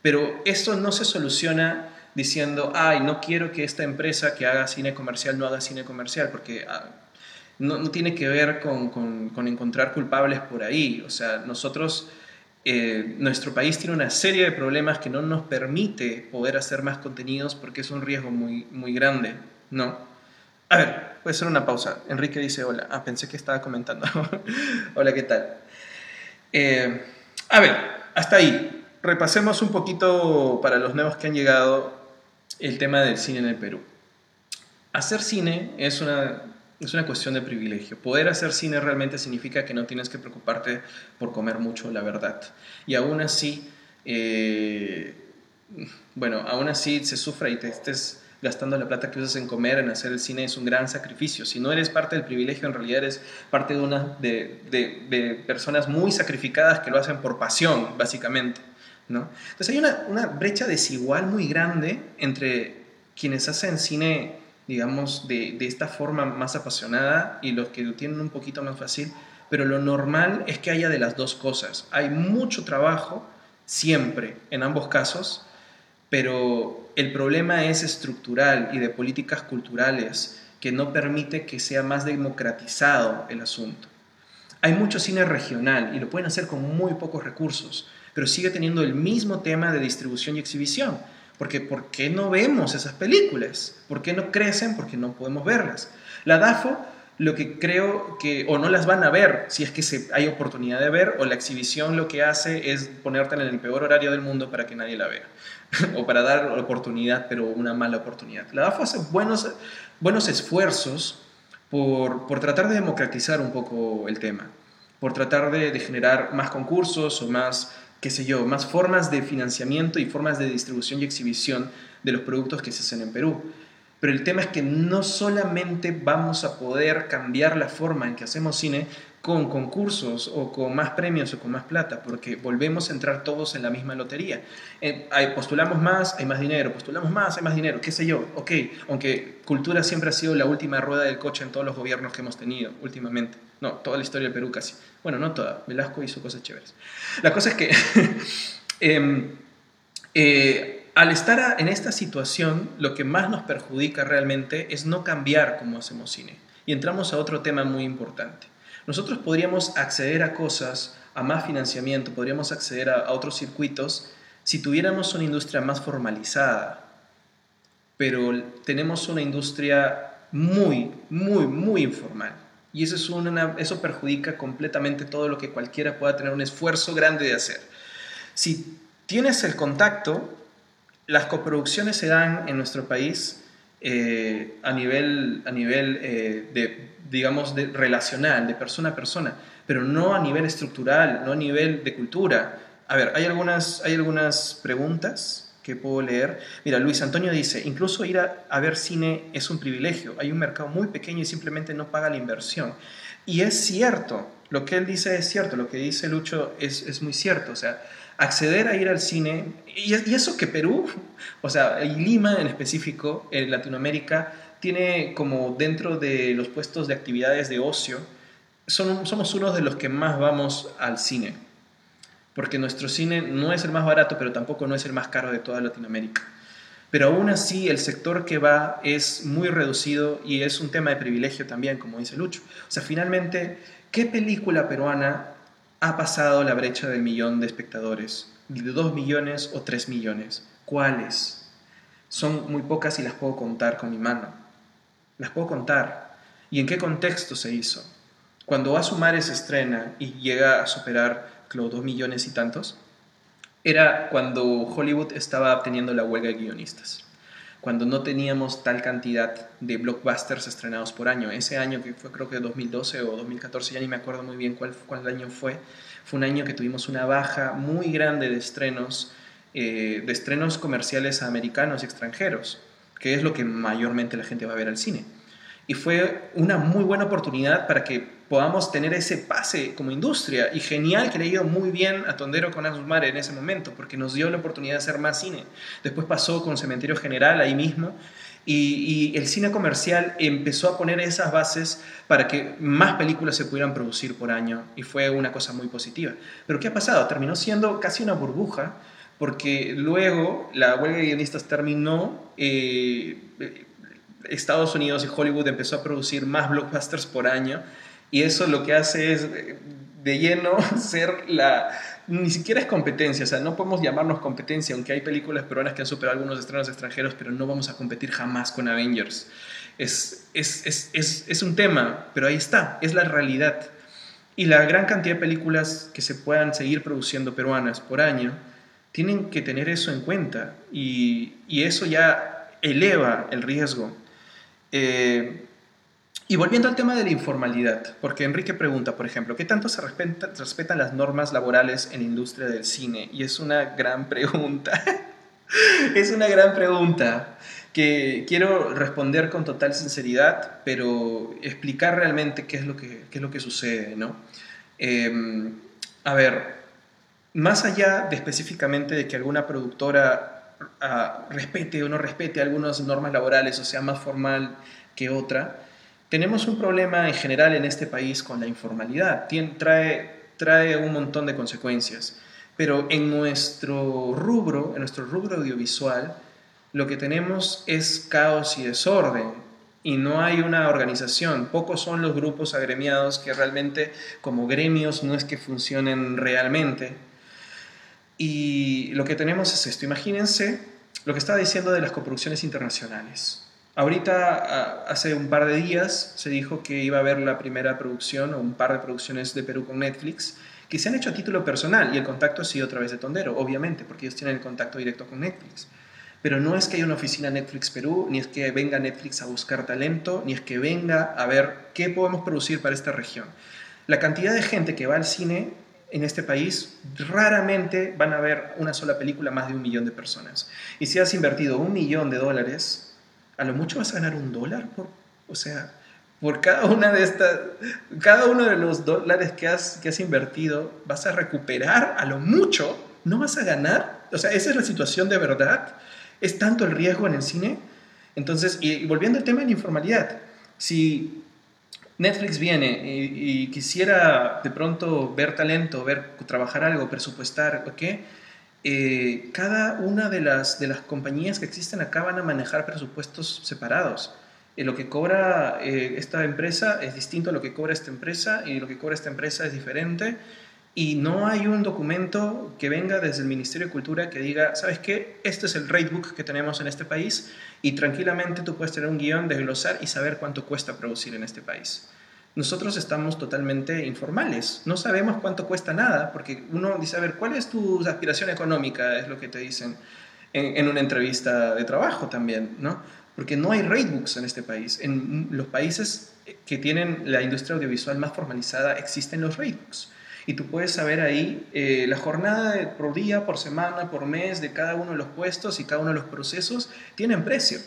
Pero eso no se soluciona diciendo, ay, no quiero que esta empresa que haga cine comercial no haga cine comercial, porque ah, no, no, tiene que ver con, con, con encontrar culpables por ahí. O sea, nosotros eh, nuestro país tiene una serie de problemas que no nos permite poder hacer más contenidos porque es un riesgo muy, muy grande, ¿no? A ver, voy a una pausa. Enrique dice hola. Ah, pensé que estaba comentando. hola, ¿qué tal? Eh, a ver, hasta ahí. Repasemos un poquito para los nuevos que han llegado el tema del cine en el Perú. Hacer cine es una es una cuestión de privilegio. Poder hacer cine realmente significa que no tienes que preocuparte por comer mucho, la verdad. Y aún así, eh, bueno, aún así se sufra y te estés gastando la plata que usas en comer, en hacer el cine, es un gran sacrificio. Si no eres parte del privilegio, en realidad eres parte de, una, de, de, personas muy sacrificadas que lo hacen por pasión, básicamente. ¿no? Entonces hay una, una brecha desigual muy grande entre quienes hacen cine digamos, de, de, esta forma más apasionada y los que lo tienen un poquito más fácil, pero lo normal es que haya de las dos cosas. Hay mucho trabajo, siempre, en ambos casos, pero el problema es estructural y de políticas culturales que no permite que sea más democratizado el asunto. Hay mucho cine regional y lo pueden hacer con muy pocos recursos, pero sigue teniendo el mismo tema de distribución y exhibición porque ¿por qué no vemos esas películas? ¿Por qué no crecen? Porque no podemos verlas. La DAFO, lo que creo que, o no las van a ver si es que se, hay oportunidad de ver, o la exhibición lo que hace es ponerte en el peor horario del mundo para que nadie la vea, o para dar oportunidad, pero una mala oportunidad. La DAFO hace buenos, buenos esfuerzos por, por tratar de democratizar un poco el tema, por tratar de, de generar más concursos o más qué sé yo, más formas de financiamiento y formas de distribución y exhibición de los productos que se hacen en Perú. Pero el tema es que no solamente vamos a poder cambiar la forma en que hacemos cine con concursos o con más premios o con más plata, porque volvemos a entrar todos en la misma lotería. Eh, postulamos más, hay más dinero, postulamos más, hay más dinero, qué sé yo, ok, aunque cultura siempre ha sido la última rueda del coche en todos los gobiernos que hemos tenido últimamente. No, toda la historia del Perú casi. Bueno, no toda, Velasco hizo cosas chéveres. La cosa es que em, eh, al estar en esta situación, lo que más nos perjudica realmente es no cambiar cómo hacemos cine. Y entramos a otro tema muy importante. Nosotros podríamos acceder a cosas, a más financiamiento, podríamos acceder a, otros circuitos si tuviéramos una industria más formalizada. Pero tenemos una industria muy, muy, muy informal. Y eso, es una, eso perjudica completamente todo lo que cualquiera pueda tener un esfuerzo grande de hacer. Si tienes el contacto, las coproducciones se dan en nuestro país eh, a nivel, a nivel eh, de, digamos, de relacional, de persona a persona, pero no a nivel estructural, no a nivel de cultura. A ver, hay algunas, hay algunas preguntas que puedo leer. Mira, Luis Antonio dice, incluso ir a, ver cine es un privilegio. Hay un mercado muy pequeño y simplemente no paga la inversión. Y es cierto, lo que él dice es cierto, lo que dice Lucho es, es muy cierto. O sea, acceder a ir al cine, y, eso que Perú, o sea, y Lima en específico, en Latinoamérica, tiene como dentro de los puestos de actividades de ocio, son, somos uno de los que más vamos al cine, porque nuestro cine no es el más barato, pero tampoco no es el más caro de toda Latinoamérica. Pero aún así el sector que va es muy reducido y es un tema de privilegio también, como dice Lucho. O sea, finalmente, ¿qué película peruana ha pasado la brecha del millón de espectadores, de dos millones o tres millones. ¿Cuáles? Son muy pocas y las puedo contar con mi mano. Las puedo contar. ¿Y en qué contexto se hizo? Cuando Asumare se estrena y llega a superar los dos millones y tantos, era cuando Hollywood estaba obteniendo la huelga de guionistas cuando no teníamos tal cantidad de blockbusters estrenados por año. Ese año que fue creo que 2012 o 2014, ya ni me acuerdo muy bien cuál, cuál año fue, fue un año que tuvimos una baja muy grande de estrenos, eh, de estrenos comerciales americanos y extranjeros, que es lo que mayormente la gente va a ver al cine. Y fue una muy buena oportunidad para que podamos tener ese pase como industria. Y genial que le ido muy bien a Tondero con Azumare en ese momento, porque nos dio la oportunidad de hacer más cine. Después pasó con Cementerio General ahí mismo. Y, el cine comercial empezó a poner esas bases para que más películas se pudieran producir por año y fue una cosa muy positiva. Pero ¿qué ha pasado? Terminó siendo casi una burbuja porque luego la huelga de guionistas terminó, eh, Estados Unidos y Hollywood empezó a producir más blockbusters por año y eso lo que hace es eh, de lleno ser la... Ni siquiera es competencia, o sea, no podemos llamarnos competencia, aunque hay películas peruanas que han superado algunos estrenos extranjeros, pero no vamos a competir jamás con Avengers. Es, es, es, es, es un tema, pero ahí está, es la realidad. Y la gran cantidad de películas que se puedan seguir produciendo peruanas por año, tienen que tener eso en cuenta y, y eso ya eleva el riesgo. Eh, y volviendo al tema de la informalidad, porque Enrique pregunta, por ejemplo, ¿qué tanto se respetan las normas laborales en la industria del cine? Y es una gran pregunta. es una gran pregunta que quiero responder con total sinceridad, pero explicar realmente qué es lo que, es lo que sucede, ¿no? Em, a ver, más allá de específicamente de que alguna productora ah, respete o no respete algunas normas laborales o sea más formal que otra, tenemos un problema en general en este país con la informalidad. trae, trae un montón de consecuencias. Pero en nuestro rubro, en nuestro rubro audiovisual, lo que tenemos es caos y desorden y no hay una organización. Pocos son los grupos agremiados que realmente como gremios no es que funcionen realmente. Y lo que tenemos es esto. Imagínense lo que estaba diciendo de las coproducciones internacionales. Ahorita, hace un par de días, se dijo que iba a haber la primera producción o un par de producciones de Perú con Netflix que se han hecho a título personal y el contacto ha sido a través de Tondero, obviamente, porque ellos tienen el contacto directo con Netflix. Pero no es que haya una oficina Netflix Perú, ni es que venga Netflix a buscar talento, ni es que venga a ver qué podemos producir para esta región. La cantidad de gente que va al cine en este país, raramente van a ver una sola película más de un millón de personas. Y si has invertido un millón de dólares a lo mucho vas a ganar un dólar por, o sea, por cada una de estas, cada uno de los dólares que has, que has invertido, vas a recuperar a lo mucho, no vas a ganar. O sea, esa es la situación de verdad. Es tanto el riesgo en el cine. Entonces, y, volviendo al tema de la informalidad, si Netflix viene y, quisiera de pronto ver talento, ver trabajar algo, presupuestar, ¿ok? Eh, cada una de las, de las compañías que existen acá van a manejar presupuestos separados. Eh, lo que cobra eh, esta empresa es distinto a lo que cobra esta empresa y lo que cobra esta empresa es diferente. Y no hay un documento que venga desde el Ministerio de Cultura que diga, ¿sabes qué? Este es el ratebook que tenemos en este país y tranquilamente tú puedes tener un guion, desglosar y saber cuánto cuesta producir en este país nosotros estamos totalmente informales. No sabemos cuánto cuesta nada, porque uno dice, a ver, ¿cuál es tu aspiración económica? Es lo que te dicen. en, una entrevista de trabajo también, ¿no? Porque no hay ratebooks en este país. En los países que tienen la industria audiovisual más formalizada existen los ratebooks. Y tú puedes saber ahí eh, la jornada por día, por semana, por mes de cada uno de los puestos y cada uno de los procesos tienen precio.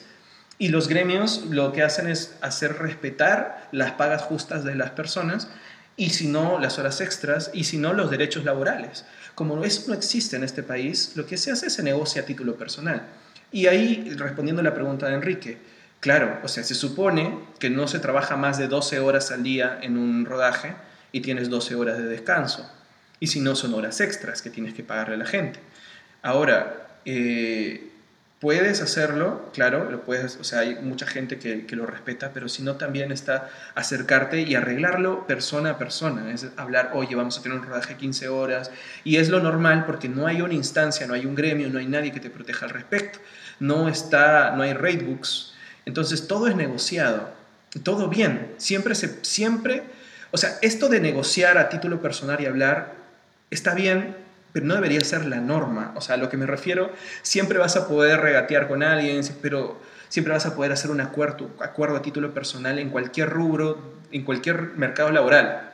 Y los gremios lo que hacen es hacer respetar las pagas justas de las personas y si no, las horas extras y si no, los derechos laborales. Como eso no existe en este país, lo que se hace es se negocia a título personal. Y ahí, respondiendo a la pregunta de Enrique, claro, o sea, se supone que no se trabaja más de 12 horas al día en un rodaje y tienes 12 horas de descanso. Y si no, son horas extras que tienes que pagarle a la gente. Ahora, eh, Puedes hacerlo, claro, lo puedes, o sea, hay mucha gente que, lo respeta, pero si no también está acercarte y arreglarlo persona a persona, es hablar, oye, vamos a tener un rodaje 15 horas, y es lo normal porque no hay una instancia, no hay un gremio, no hay nadie que te proteja al respecto, no está, no hay ratebooks, entonces todo es negociado, todo bien, siempre se, siempre, o sea, esto de negociar a título personal y hablar está bien pero no debería ser la norma. O sea, a lo que me refiero, siempre vas a poder regatear con alguien, pero siempre vas a poder hacer un acuerdo, acuerdo a título personal en cualquier rubro, en cualquier mercado laboral.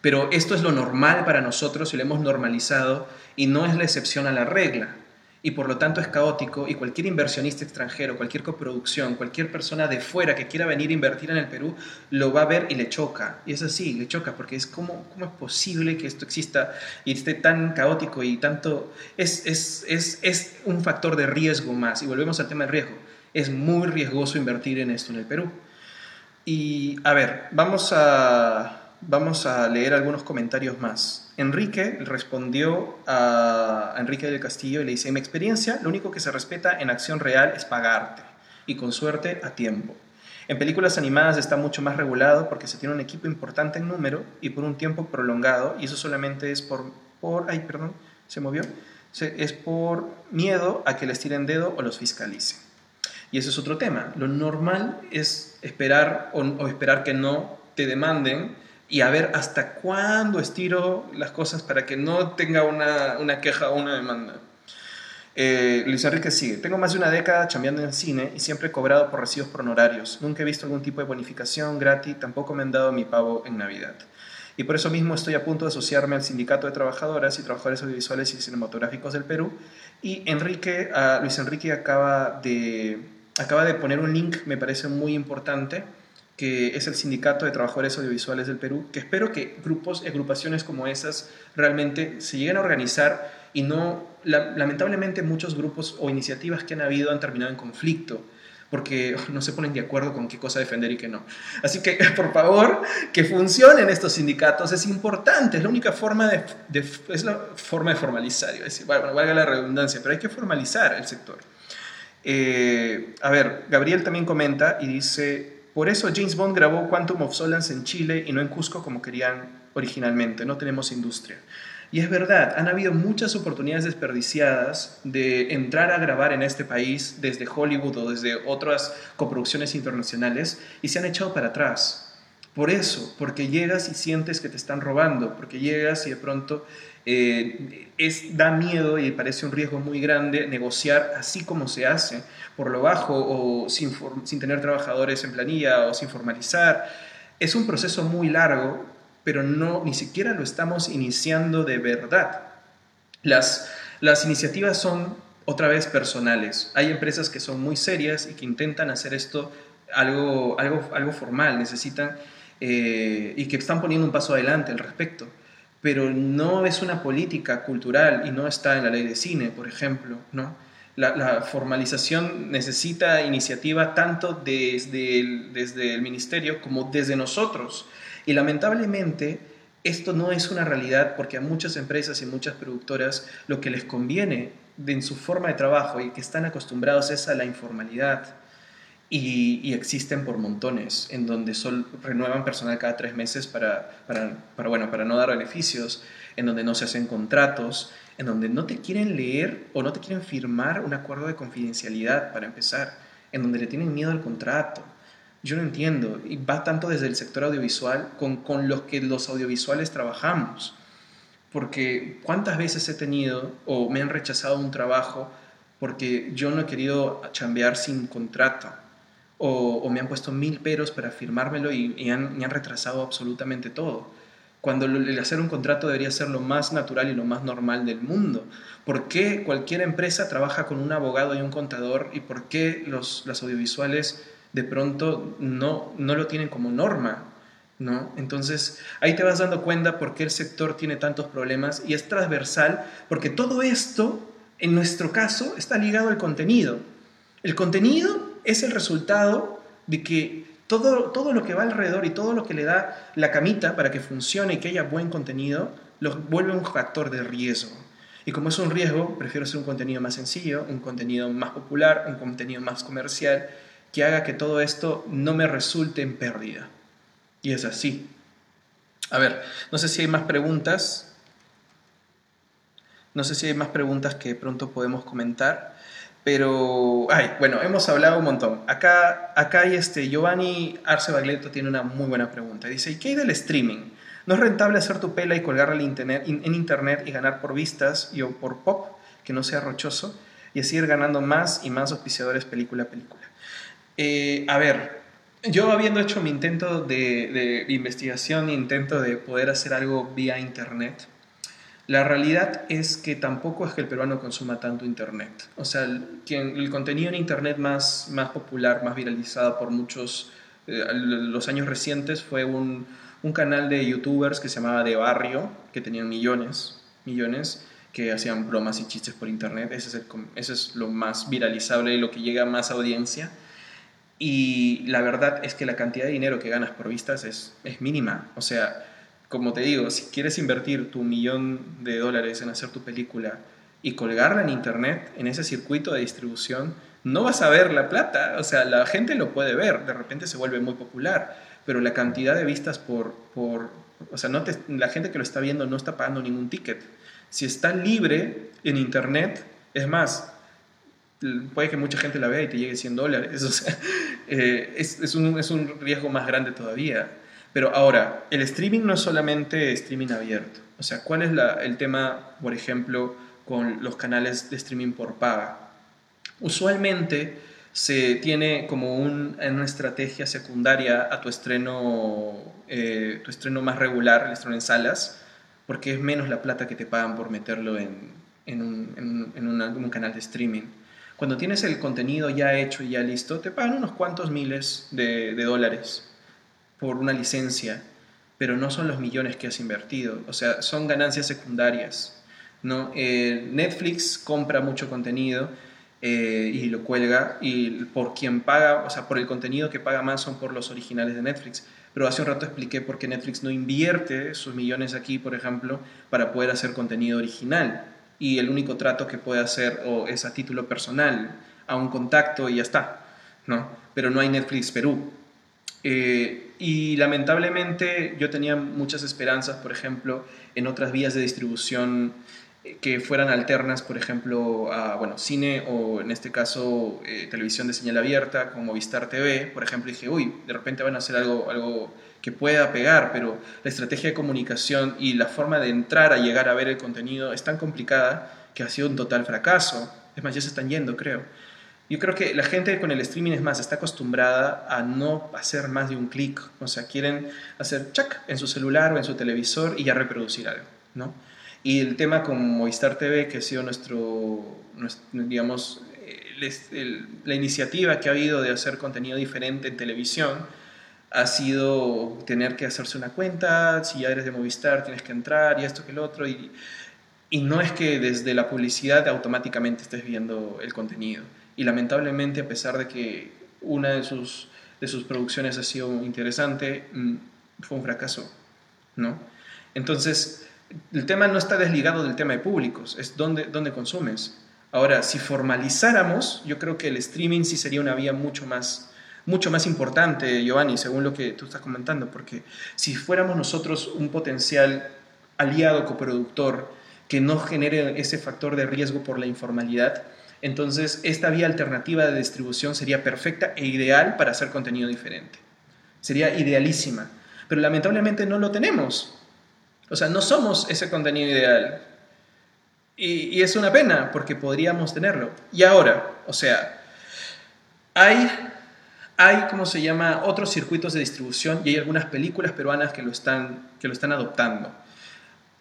Pero esto es lo normal para nosotros y lo hemos normalizado y no es la excepción a la regla y por lo tanto es caótico y cualquier inversionista extranjero, cualquier coproducción, cualquier persona de fuera que quiera venir a invertir en el Perú, lo va a ver y le choca. Y es así, le choca, porque es como, ¿cómo es posible que esto exista y esté tan caótico y tanto... Es, es, es, es un factor de riesgo más. Y volvemos al tema del riesgo. Es muy riesgoso invertir en esto en el Perú. Y a ver, vamos a, vamos a leer algunos comentarios más. Enrique respondió a Enrique del Castillo y le dice, en mi experiencia, lo único que se respeta en acción real es pagarte, y con suerte a tiempo. En películas animadas está mucho más regulado porque se tiene un equipo importante en número y por un tiempo prolongado, y eso solamente es por, por ay, perdón, se movió, es por miedo a que les tiren dedo o los fiscalicen. Y eso es otro tema. Lo normal es esperar o esperar que no te demanden y a ver hasta cuándo estiro las cosas para que no tenga una, una queja o una demanda. Eh, Luis Enrique sigue. Tengo más de una década chambeando en cine y siempre he cobrado por recibos por honorarios. Nunca he visto algún tipo de bonificación gratis, tampoco me han dado mi pavo en Navidad. Y por eso mismo estoy a punto de asociarme al Sindicato de Trabajadoras y Trabajadores Audiovisuales y Cinematográficos del Perú. Y Enrique, Luis Enrique acaba de, acaba de poner un link, me parece muy importante, que es el Sindicato de Trabajadores Audiovisuales del Perú, que espero que grupos, agrupaciones como esas realmente se lleguen a organizar y no, lamentablemente muchos grupos o iniciativas que han habido han terminado en conflicto porque no se ponen de acuerdo con qué cosa defender y qué no. Así que, por favor, que funcionen estos sindicatos, es importante, es la única forma de, es la forma de formalizar, decir, bueno, valga la redundancia, pero hay que formalizar el sector. Eh, a ver, Gabriel también comenta y dice, por eso James Bond grabó Quantum of Solace en Chile y no en Cusco como querían originalmente. No tenemos industria. Y es verdad, han habido muchas oportunidades desperdiciadas de entrar a grabar en este país desde Hollywood o desde otras coproducciones internacionales y se han echado para atrás. Por eso, porque llegas y sientes que te están robando, porque llegas y de pronto eh, es, da miedo y parece un riesgo muy grande negociar así como se hace, por lo bajo o sin, sin tener trabajadores en planilla o sin formalizar. Es un proceso muy largo, pero no, ni siquiera lo estamos iniciando de verdad. Las, las iniciativas son otra vez personales. Hay empresas que son muy serias y que intentan hacer esto algo, algo, algo formal, necesitan eh, y que están poniendo un paso adelante al respecto pero no es una política cultural y no está en la ley de cine, por ejemplo, ¿no? La, formalización necesita iniciativa tanto desde el, desde el ministerio como desde nosotros. Y lamentablemente esto no es una realidad porque a muchas empresas y muchas productoras lo que les conviene en su forma de trabajo y que están acostumbrados es a la informalidad y, existen por montones, en donde sol, renuevan personal cada tres meses para, para, para, bueno, para no dar beneficios, en donde no se hacen contratos, en donde no te quieren leer o no te quieren firmar un acuerdo de confidencialidad para empezar, en donde le tienen miedo al contrato. Yo no entiendo, y va tanto desde el sector audiovisual con, con los que los audiovisuales trabajamos, porque cuántas veces he tenido o me han rechazado un trabajo porque yo no he querido chambear sin contrato. O, me han puesto mil peros para firmármelo y, han, han retrasado absolutamente todo cuando el hacer un contrato debería ser lo más natural y lo más normal del mundo. ¿Por qué cualquier empresa trabaja con un abogado y un contador y por qué los, las audiovisuales de pronto no, no lo tienen como norma? ¿No? Entonces ahí te vas dando cuenta por qué el sector tiene tantos problemas y es transversal, porque todo esto, en nuestro caso, está ligado al contenido. El contenido es el resultado de que todo, todo lo que va alrededor y todo lo que le da la camita para que funcione y que haya buen contenido, lo vuelve un factor de riesgo. Y como es un riesgo, prefiero hacer un contenido más sencillo, un contenido más popular, un contenido más comercial, que haga que todo esto no me resulte en pérdida. Y es así. A ver, no sé si hay más preguntas. No sé si hay más preguntas que pronto podemos comentar. Pero, ay, bueno, hemos hablado un montón. Acá, acá hay este, Giovanni Arce Bagleto tiene una muy buena pregunta. Dice, ¿y qué hay del streaming? ¿No es rentable hacer tu pela y colgarla en internet, en internet y ganar por vistas y o por pop, que no sea rochoso, y así ir ganando más y más auspiciadores película a película? Eh, a ver, yo habiendo hecho mi intento de, de investigación, intento de poder hacer algo vía internet, la realidad es que tampoco es que el peruano consuma tanto Internet. O sea, el, quien, el contenido en Internet más, más popular, más viralizado por muchos, eh, los años recientes, fue un, un, canal de youtubers que se llamaba De Barrio, que tenían millones, millones, que hacían bromas y chistes por Internet. Ese es, ese es lo más viralizable y lo que llega a más audiencia. Y la verdad es que la cantidad de dinero que ganas por vistas es, es mínima. O sea, como te digo, si quieres invertir tu millón de dólares en hacer tu película y colgarla en internet, en ese circuito de distribución, no vas a ver la plata. O sea, la gente lo puede ver, de repente se vuelve muy popular, pero la cantidad de vistas por... por o sea, no la gente que lo está viendo no está pagando ningún ticket. Si está libre en internet, es más, puede que mucha gente la vea y te llegue 100 dólares. O sea, eh, es, un, es un riesgo más grande todavía. Pero ahora, el streaming no es solamente streaming abierto. O sea, ¿cuál es el tema, por ejemplo, con los canales de streaming por paga? Usualmente se tiene como una estrategia secundaria a tu estreno, eh, tu estreno más regular, el estreno en salas, porque es menos la plata que te pagan por meterlo en, un, canal de streaming. Cuando tienes el contenido ya hecho y ya listo, te pagan unos cuantos miles de dólares por una licencia, pero no son los millones que has invertido, o sea, son ganancias secundarias. Eh, Netflix compra mucho contenido eh, y lo cuelga y por quien paga, o sea, por el contenido que paga más son por los originales de Netflix. Pero hace un rato expliqué por qué Netflix no invierte sus millones aquí, por ejemplo, para poder hacer contenido original. Y el único trato que puede hacer es a título personal, a un contacto y ya está. ¿no? Pero no hay Netflix Perú. Eh, y lamentablemente yo tenía muchas esperanzas, por ejemplo, en otras vías de distribución eh, que fueran alternas, por ejemplo, a bueno, cine o en este caso eh, televisión de señal abierta, como Movistar TV, por ejemplo, dije, uy, de repente van a hacer algo, algo que pueda pegar, pero la estrategia de comunicación y la forma de entrar a llegar a ver el contenido es tan complicada que ha sido un total fracaso. Es más, ya se están yendo, creo. Yo creo que la gente con el streaming es más, está acostumbrada a no hacer más de un clic. O sea, quieren hacer chac en su celular o en su televisor y ya reproducir algo, ¿no? Y el tema con Movistar TV, que ha sido nuestro, digamos, la iniciativa que ha habido de hacer contenido diferente en televisión, ha sido tener que hacerse una cuenta, si ya eres de Movistar tienes que entrar y esto que el otro, y, y no es que desde la publicidad automáticamente estés viendo el contenido y lamentablemente a pesar de que una de sus, de sus producciones ha sido interesante, mm, fue un fracaso, ¿no? Entonces, el tema no está desligado del tema de públicos, es dónde, dónde consumes. Ahora, si formalizáramos, yo creo que el streaming sí sería una vía mucho más, mucho más importante, Giovanni, según lo que tú estás comentando, porque si fuéramos nosotros un potencial aliado coproductor que no genere ese factor de riesgo por la informalidad, entonces, esta vía alternativa de distribución sería perfecta e ideal para hacer contenido diferente. Sería idealísima. Pero lamentablemente no lo tenemos. O sea, no somos ese contenido ideal. Y, es una pena porque podríamos tenerlo. Y ahora, o sea, hay, hay, ¿cómo se llama?, otros circuitos de distribución y hay algunas películas peruanas que lo están, que lo están adoptando.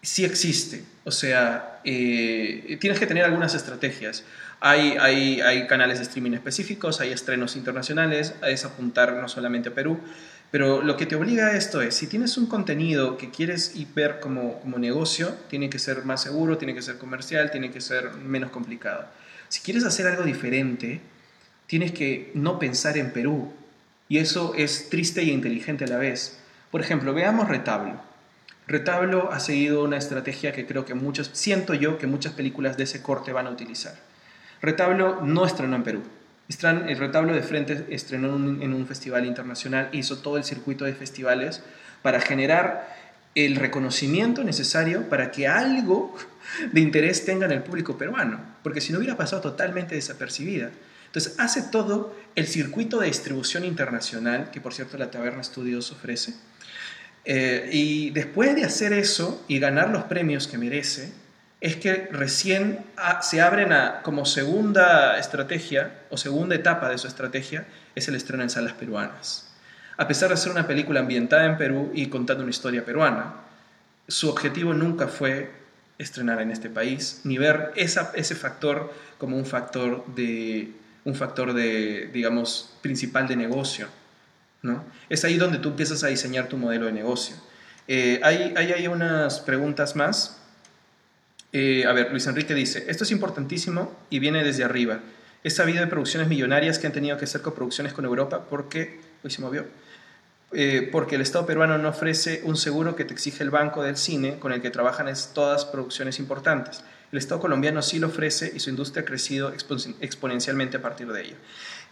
Sí existe, o sea, eh, tienes que tener algunas estrategias. Hay, hay, hay, canales de streaming específicos, hay estrenos internacionales, es apuntar no solamente a Perú, pero lo que te obliga a esto es, si tienes un contenido que quieres ver como, como negocio, tiene que ser más seguro, tiene que ser comercial, tiene que ser menos complicado. Si quieres hacer algo diferente, tienes que no pensar en Perú. Y eso es triste y inteligente a la vez. Por ejemplo, veamos Retablo. Retablo ha seguido una estrategia que creo que muchos, siento yo que muchas películas de ese corte van a utilizar. Retablo no estrenó en Perú el retablo de frente estrenó en un festival internacional, hizo todo el circuito de festivales para generar el reconocimiento necesario para que algo de interés tenga en el público peruano, porque si no hubiera pasado totalmente desapercibida. Entonces hace todo el circuito de distribución internacional, que por cierto la Taberna Studios ofrece, eh, y después de hacer eso y ganar los premios que merece, es que recién se abren como segunda estrategia o segunda etapa de su estrategia, es el estreno en salas peruanas. A pesar de ser una película ambientada en Perú y contando una historia peruana, su objetivo nunca fue estrenar en este país, ni ver ese factor como un factor de, un factor de, digamos, principal de negocio. ¿no? Es ahí donde tú empiezas a diseñar tu modelo de negocio. Eh, hay, hay unas preguntas más. Eh, a ver, Luis Enrique dice, esto es importantísimo y viene desde arriba. He sabido de producciones millonarias que han tenido que hacer coproducciones con Europa porque, hoy se movió, eh, porque el Estado peruano no ofrece un seguro que te exige el banco del cine con el que trabajan es todas producciones importantes. El Estado colombiano sí lo ofrece y su industria ha crecido exponencialmente a partir de ello.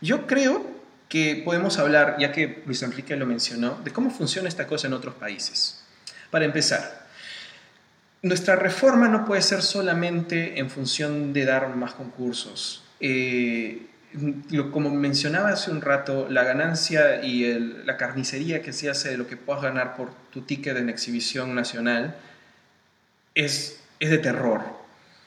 Yo creo que podemos hablar, ya que Luis Enrique lo mencionó, de cómo funciona esta cosa en otros países. Para empezar, nuestra reforma no puede ser solamente en función de dar más concursos. Eh, como mencionaba hace un rato, la ganancia y la carnicería que se hace de lo que puedas ganar por tu ticket en exhibición nacional es, es de terror.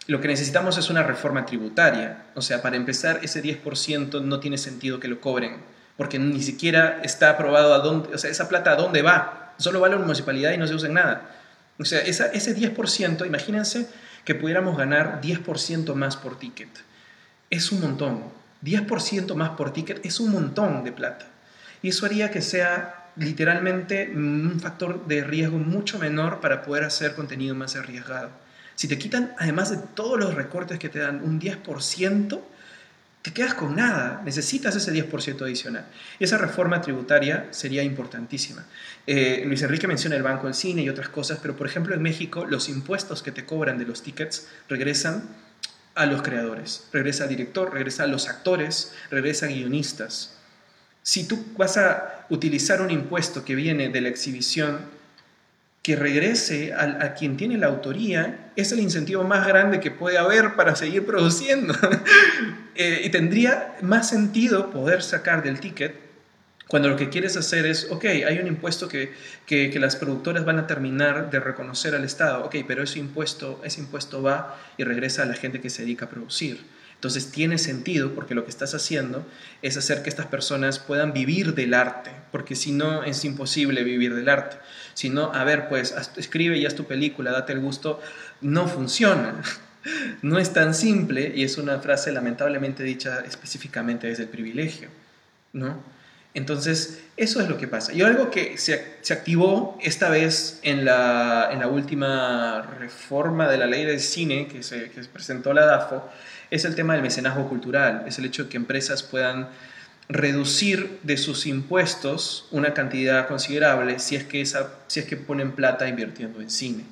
Lo que necesitamos es una reforma tributaria. O sea, para empezar, ese 10% no tiene sentido que lo cobren, porque ni siquiera está aprobado a dónde, o sea, esa plata a dónde va. Solo va a la municipalidad y no se usa en nada. O sea, ese 10%, imagínense que pudiéramos ganar 10% más por ticket. Es un montón. 10% más por ticket es un montón de plata. Y eso haría que sea literalmente un factor de riesgo mucho menor para poder hacer contenido más arriesgado. Si te quitan, además de todos los recortes que te dan, un 10%, te quedas con nada, necesitas ese 10% adicional. Esa reforma tributaria sería importantísima. Eh, Luis Enrique menciona el Banco del Cine y otras cosas, pero por ejemplo en México los impuestos que te cobran de los tickets regresan a los creadores, regresa al director, regresa a los actores, regresa a guionistas. Si tú vas a utilizar un impuesto que viene de la exhibición, que regrese a, quien tiene la autoría es el incentivo más grande que puede haber para seguir produciendo. Eh, y tendría más sentido poder sacar del ticket cuando lo que quieres hacer es, ok, hay un impuesto que, que, que, las productoras van a terminar de reconocer al Estado, ok, pero ese impuesto, ese impuesto va y regresa a la gente que se dedica a producir. Entonces tiene sentido porque lo que estás haciendo es hacer que estas personas puedan vivir del arte, porque si no es imposible vivir del arte. Si no, a ver, pues escribe y haz tu película, date el gusto, no funciona. No es tan simple y es una frase lamentablemente dicha específicamente desde el privilegio, ¿no? Entonces, eso es lo que pasa. Y algo que se, se activó esta vez en la, en la, última reforma de la ley del cine que se, que se presentó la DAFO, es el tema del mecenazgo cultural, es el hecho de que empresas puedan reducir de sus impuestos una cantidad considerable si es que, esa, si es que ponen plata invirtiendo en cine.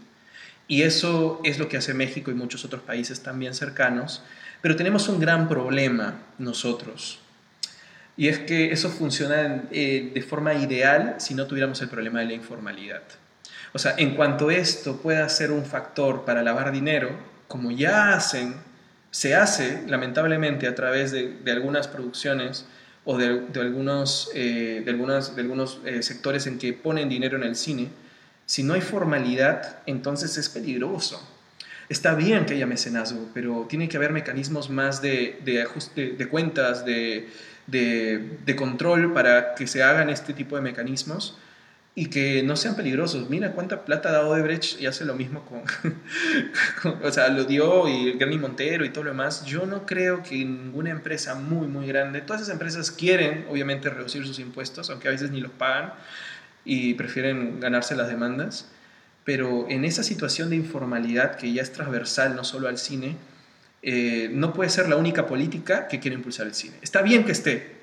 Y eso es lo que hace México y muchos otros países también cercanos, pero tenemos un gran problema nosotros. Y es que eso funciona eh, de forma ideal si no tuviéramos el problema de la informalidad. O sea, en cuanto esto pueda ser un factor para lavar dinero, como ya hacen, se hace lamentablemente a través de, de algunas producciones o de, algunos, de, algunos, de algunos eh, eh, sectores en que ponen dinero en el cine, si no hay formalidad, entonces es peligroso. Está bien que haya mecenazgo, pero tiene que haber mecanismos más de, de de cuentas, de, de, de, control para que se hagan este tipo de mecanismos y que no sean peligrosos. Mira cuánta plata ha dado Odebrecht y hace lo mismo con, o sea, lo dio y Granny Montero y todo lo demás. Yo no creo que ninguna empresa muy, muy grande, todas esas empresas quieren obviamente reducir sus impuestos, aunque a veces ni los pagan y prefieren ganarse las demandas, pero en esa situación de informalidad que ya es transversal no solo al cine, eh, no puede ser la única política que quiere impulsar el cine. Está bien que esté,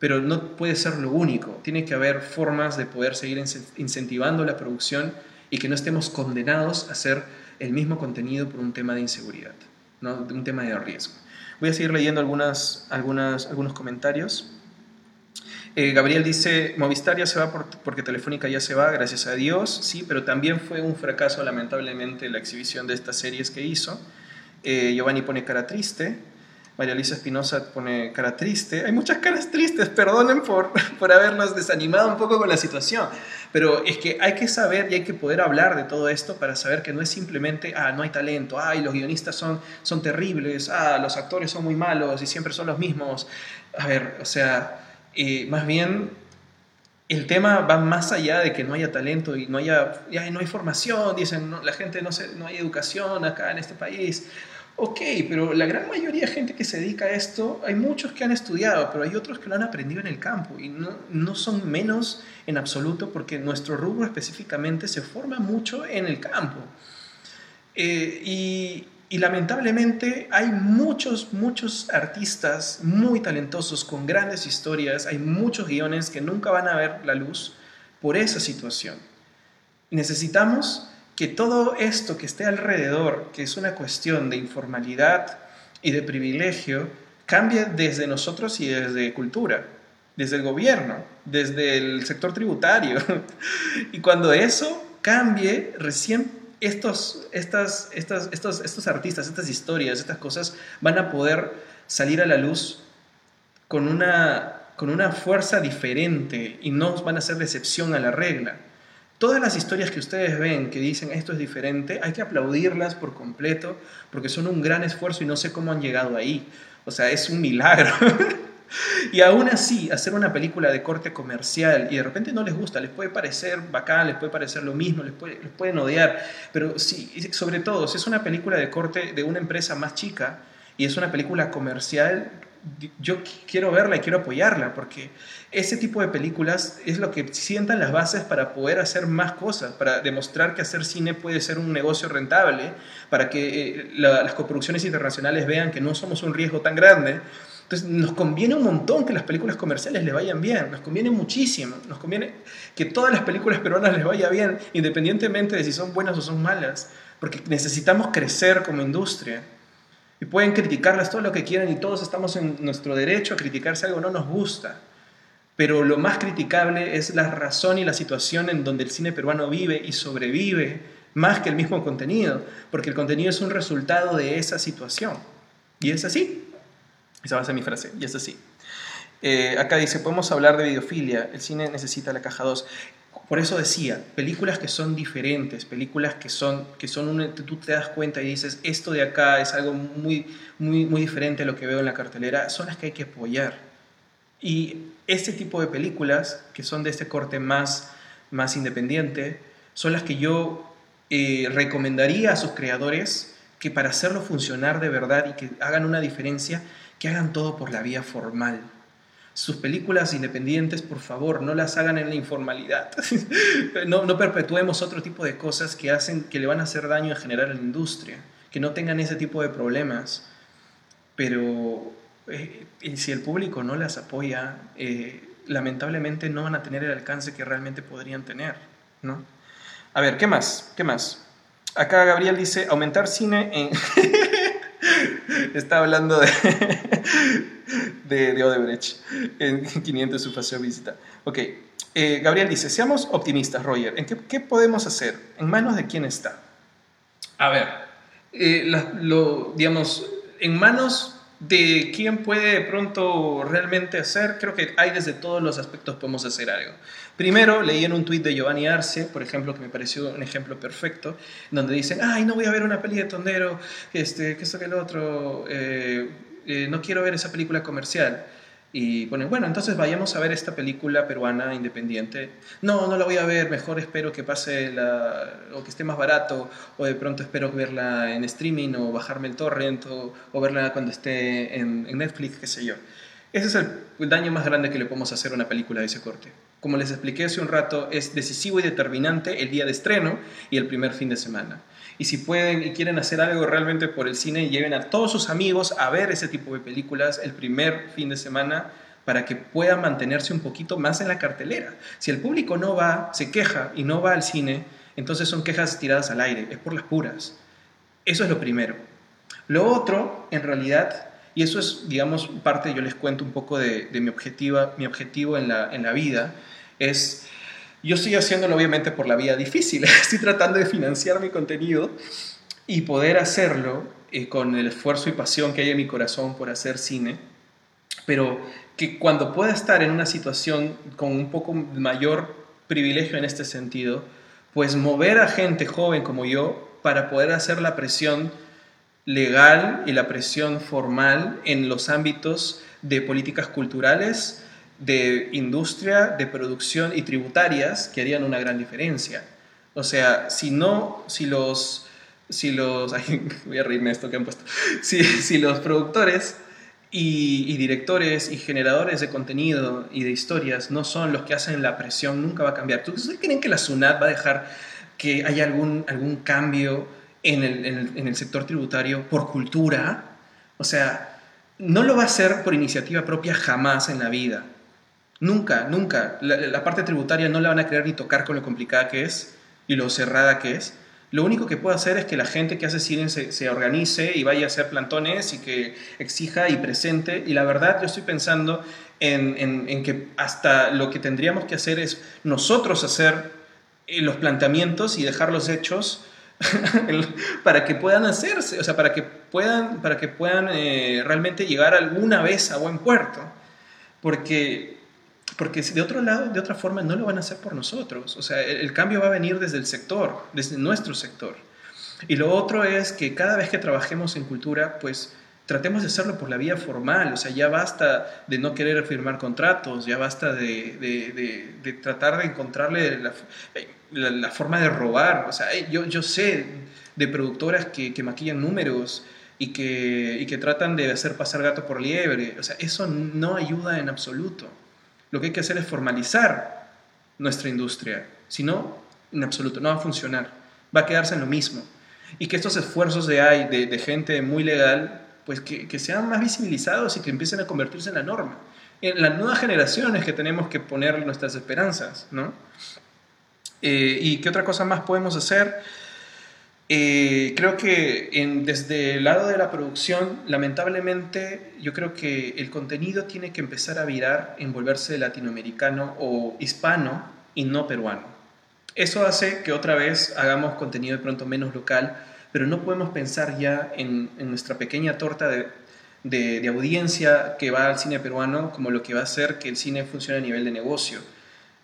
pero no puede ser lo único. Tiene que haber formas de poder seguir incentivando la producción y que no estemos condenados a hacer el mismo contenido por un tema de inseguridad, ¿no? un tema de riesgo. Voy a seguir leyendo algunas, algunas, algunos comentarios. Eh, Gabriel dice, Movistar ya se va porque Telefónica ya se va, gracias a Dios, sí, pero también fue un fracaso lamentablemente la exhibición de estas series que hizo. Eh, Giovanni pone cara triste. María Luisa Espinosa pone cara triste. Hay muchas caras tristes, perdonen por, por habernos desanimado un poco con la situación. Pero es que hay que saber y hay que poder hablar de todo esto para saber que no es simplemente, ah, no hay talento, ah, los guionistas son, son terribles, ah, los actores son muy malos y siempre son los mismos. A ver, o sea, eh, más bien el tema va más allá de que no haya talento y no haya, no hay formación, dicen, la gente no, se, no hay educación acá en este país. Ok, pero la gran mayoría de gente que se dedica a esto, hay muchos que han estudiado, pero hay otros que lo han aprendido en el campo y no, no son menos en absoluto porque nuestro rubro específicamente se forma mucho en el campo. Eh, y, y lamentablemente hay muchos, muchos artistas muy talentosos con grandes historias, hay muchos guiones que nunca van a ver la luz por esa situación. Necesitamos que todo esto que esté alrededor, que es una cuestión de informalidad y de privilegio, cambie desde nosotros y desde cultura, desde el gobierno, desde el sector tributario. y cuando eso cambie, recién estos, estas, estas, estos, estos artistas, estas historias, estas cosas van a poder salir a la luz con una, con una fuerza diferente y no van a ser de excepción a la regla. Todas las historias que ustedes ven que dicen esto es diferente, hay que aplaudirlas por completo porque son un gran esfuerzo y no sé cómo han llegado ahí. O sea, es un milagro. y aún así, hacer una película de corte comercial y de repente no les gusta, les puede parecer bacán, les puede parecer lo mismo, les, les pueden odiar, pero sí, sobre todo, si es una película de corte de una empresa más chica y es una película comercial, yo quiero verla y quiero apoyarla, porque ese tipo de películas es lo que sientan las bases para poder hacer más cosas, para demostrar que hacer cine puede ser un negocio rentable, para que eh, las coproducciones internacionales vean que no somos un riesgo tan grande. Entonces nos conviene un montón que las películas comerciales le vayan bien, nos conviene muchísimo, nos conviene que todas las películas peruanas les vaya bien, independientemente de si son buenas o son malas, porque necesitamos crecer como industria. Y pueden criticarlas todo lo que quieran y todos estamos en nuestro derecho a criticar si algo no nos gusta. Pero lo más criticable es la razón y la situación en donde el cine peruano vive y sobrevive más que el mismo contenido, porque el contenido es un resultado de esa situación. Y es así. Esa va a ser mi frase, y es así. Eh, acá dice, podemos hablar de videofilia, el cine necesita la caja 2. Por eso decía, películas que son diferentes, películas que son, que son un, tú te das cuenta y dices, esto de acá es algo muy, muy, muy diferente a lo que veo en la cartelera, son las que hay que apoyar. Y este tipo de películas, que son de este corte más, más independiente, son las que yo eh, recomendaría a sus creadores que para hacerlo funcionar de verdad y que hagan una diferencia, que hagan todo por la vía formal sus películas independientes, por favor, no las hagan en la informalidad. no, no perpetuemos otro tipo de cosas que, hacen, que le van a hacer daño en general a la industria, que no tengan ese tipo de problemas. Pero eh, si el público no las apoya, eh, lamentablemente no van a tener el alcance que realmente podrían tener. ¿no? A ver, ¿qué más? ¿Qué más? Acá Gabriel dice, aumentar cine en... Está hablando de, de, Odebrecht en 500 su paseo visita. Ok, eh, Gabriel dice, seamos optimistas, Roger. ¿En qué, podemos hacer? ¿En manos de quién está? A ver, eh, lo, digamos, en manos de quién puede de pronto realmente hacer, creo que hay desde todos los aspectos podemos hacer algo. Primero, leí en un tuit de Giovanni Arce, por ejemplo, que me pareció un ejemplo perfecto, donde dicen, ay, no voy a ver una peli de tondero, este, que esto que el otro, eh, eh, no quiero ver esa película comercial. Y ponen, bueno, entonces vayamos a ver esta película peruana independiente. No, no la voy a ver, mejor espero que pase la, o que esté más barato, o de pronto espero verla en streaming, o bajarme el torrent, o, verla cuando esté en, Netflix, qué sé yo. Ese es el, daño más grande que le podemos hacer a una película de ese corte. Como les expliqué hace un rato, es decisivo y determinante el día de estreno y el primer fin de semana. Y si pueden y quieren hacer algo realmente por el cine, lleven a todos sus amigos a ver ese tipo de películas el primer fin de semana para que puedan mantenerse un poquito más en la cartelera. Si el público no va, se queja y no va al cine, entonces son quejas tiradas al aire, es por las puras. Eso es lo primero. Lo otro, en realidad, y eso es, digamos, parte, yo les cuento un poco de, mi, objetivo, mi objetivo en la, en la vida, es yo estoy haciéndolo obviamente por la vía difícil, estoy tratando de financiar mi contenido y poder hacerlo eh, con el esfuerzo y pasión que hay en mi corazón por hacer cine, pero que cuando pueda estar en una situación con un poco mayor privilegio en este sentido, pues mover a gente joven como yo para poder hacer la presión legal y la presión formal en los ámbitos de políticas culturales, de industria, de producción y tributarias que harían una gran diferencia. O sea, si no, si los, si los, voy a reírme esto que han puesto, si, los productores y, directores y generadores de contenido y de historias no son los que hacen la presión, nunca va a cambiar. ¿Tú creen que la SUNAT va a dejar que haya algún, algún cambio en el, en, el, en sector tributario por cultura? O sea, no lo va a hacer por iniciativa propia jamás en la vida. Nunca, nunca. La, parte tributaria no la van a querer ni tocar con lo complicada que es y lo cerrada que es. Lo único que puede hacer es que la gente que hace cine se, organice y vaya a hacer plantones y que exija y presente. Y la verdad, yo estoy pensando en, que hasta lo que tendríamos que hacer es nosotros hacer eh, los planteamientos y dejarlos hechos para que puedan hacerse, o sea, para que puedan, para que puedan eh, realmente llegar alguna vez a buen puerto. Porque porque de otro lado, de otra forma, no lo van a hacer por nosotros. O sea, el, cambio va a venir desde el sector, desde nuestro sector. Y lo otro es que cada vez que trabajemos en cultura, pues tratemos de hacerlo por la vía formal. O sea, ya basta de no querer firmar contratos, ya basta de, de, de, tratar de encontrarle la, la, forma de robar. O sea, yo, yo sé de productoras que, que maquillan números y que, y que tratan de hacer pasar gato por liebre. O sea, eso no ayuda en absoluto. Lo que hay que hacer es formalizar nuestra industria. Si no, en absoluto, no va a funcionar. Va a quedarse en lo mismo. Y que estos esfuerzos de, hay, de, gente muy legal, pues que, sean más visibilizados y que empiecen a convertirse en la norma. En las nuevas generaciones que tenemos que poner nuestras esperanzas, ¿no? Eh, ¿Y qué otra cosa más podemos hacer? Eh, creo que desde el lado de la producción, lamentablemente, yo creo que el contenido tiene que empezar a virar en volverse latinoamericano o hispano y no peruano. Eso hace que otra vez hagamos contenido de pronto menos local, pero no podemos pensar ya en, nuestra pequeña torta de, audiencia que va al cine peruano como lo que va a hacer que el cine funcione a nivel de negocio.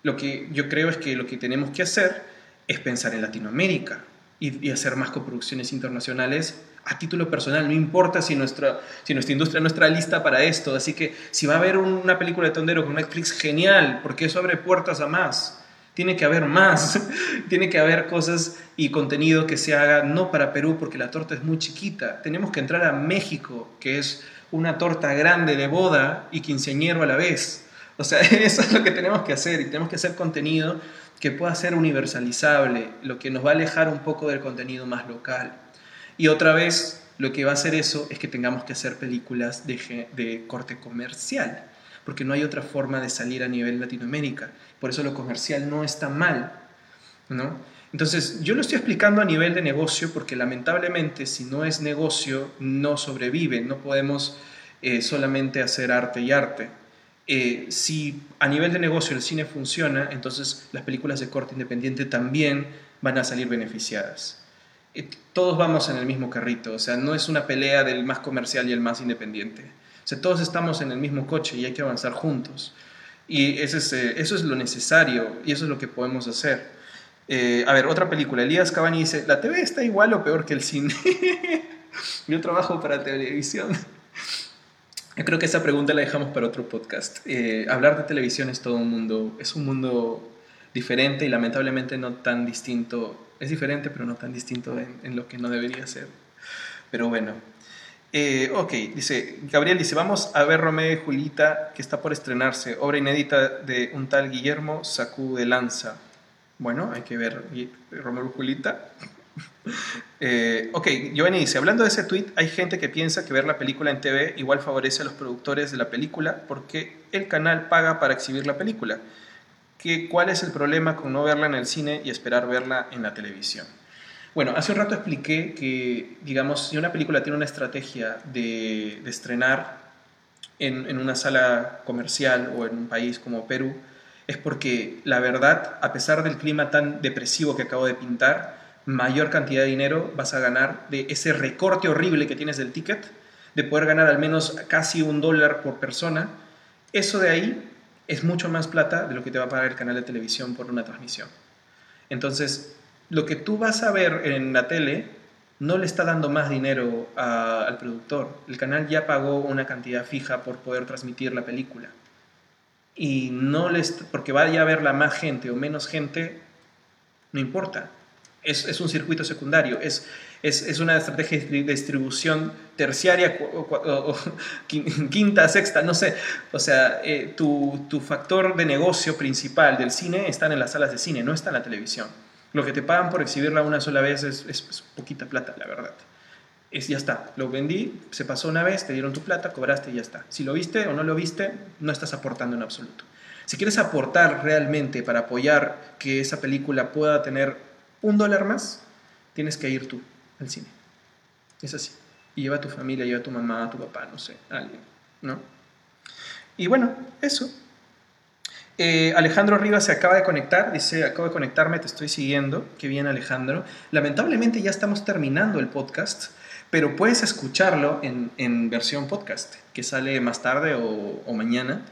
Lo que yo creo es que lo que tenemos que hacer es pensar en Latinoamérica, y, hacer más coproducciones internacionales a título personal. No importa si nuestra, si nuestra industria no está lista para esto. Así que si va a haber una película de Tondero con Netflix, genial, porque eso abre puertas a más. Tiene que haber más, tiene que haber cosas y contenido que se haga no para Perú porque la torta es muy chiquita. Tenemos que entrar a México, que es una torta grande de boda y quinceañero a la vez. O sea, eso es lo que tenemos que hacer y tenemos que hacer contenido que pueda ser universalizable, lo que nos va a alejar un poco del contenido más local. Y otra vez, lo que va a hacer eso es que tengamos que hacer películas de, de corte comercial, porque no hay otra forma de salir a nivel Latinoamérica. Por eso lo comercial no está mal, ¿no? Entonces, yo lo estoy explicando a nivel de negocio porque lamentablemente si no es negocio, no sobrevive, no podemos eh, solamente hacer arte y arte. Eh, si a nivel de negocio el cine funciona, entonces las películas de corte independiente también van a salir beneficiadas. todos vamos en el mismo carrito, o sea, no es una pelea del más comercial y el más independiente. O sea, todos estamos en el mismo coche y hay que avanzar juntos. Y eso es, eh, eso es lo necesario y eso es lo que podemos hacer. Eh, a ver, otra película. Elías Cavani dice, ¿la TV está igual o peor que el cine? Yo trabajo para televisión. Yo creo que esa pregunta la dejamos para otro podcast. Eh, hablar de televisión es todo un mundo, es un mundo diferente y lamentablemente no tan distinto. Es diferente, pero no tan distinto en, lo que no debería ser. Pero bueno. Eh, ok, dice, Gabriel dice, vamos a ver Romeo y Julita, que está por estrenarse, obra inédita de un tal Guillermo Sacú de Lanza. Bueno, hay que ver Romeo y Julita. Eh, ok, Giovanni dice, hablando de ese tweet, hay gente que piensa que ver la película en TV igual favorece a los productores de la película porque el canal paga para exhibir la película. ¿Qué, ¿Cuál es el problema con no verla en el cine y esperar verla en la televisión? Bueno, hace un rato expliqué que, digamos, si una película tiene una estrategia de, estrenar en, en una sala comercial o en un país como Perú, es porque la verdad, a pesar del clima tan depresivo que acabo de pintar, mayor cantidad de dinero vas a ganar de ese recorte horrible que tienes del ticket, de poder ganar al menos casi un dólar por persona. Eso de ahí es mucho más plata de lo que te va a pagar el canal de televisión por una transmisión. Entonces, lo que tú vas a ver en la tele no le está dando más dinero al productor. El canal ya pagó una cantidad fija por poder transmitir la película. Y no les, porque vaya a verla más gente o menos gente, no importa es, un circuito secundario, es, es, una estrategia de distribución terciaria, o, quinta, sexta, no sé. O sea, eh, tu, factor de negocio principal del cine está en las salas de cine, no está en la televisión. Lo que te pagan por exhibirla una sola vez es, es poquita plata, la verdad. Es, ya está, lo vendí, se pasó una vez, te dieron tu plata, cobraste y ya está. Si lo viste o no lo viste, no estás aportando en absoluto. Si quieres aportar realmente para apoyar que esa película pueda tener un dólar más, tienes que ir tú al cine. Es así. Y lleva a tu familia, lleva a tu mamá, a tu papá, no sé, alguien, ¿no? Y bueno, eso. Eh, Alejandro Rivas se acaba de conectar, dice, acabo de conectarme, te estoy siguiendo. Qué bien, Alejandro. Lamentablemente ya estamos terminando el podcast, pero puedes escucharlo en, versión podcast, que sale más tarde o, mañana.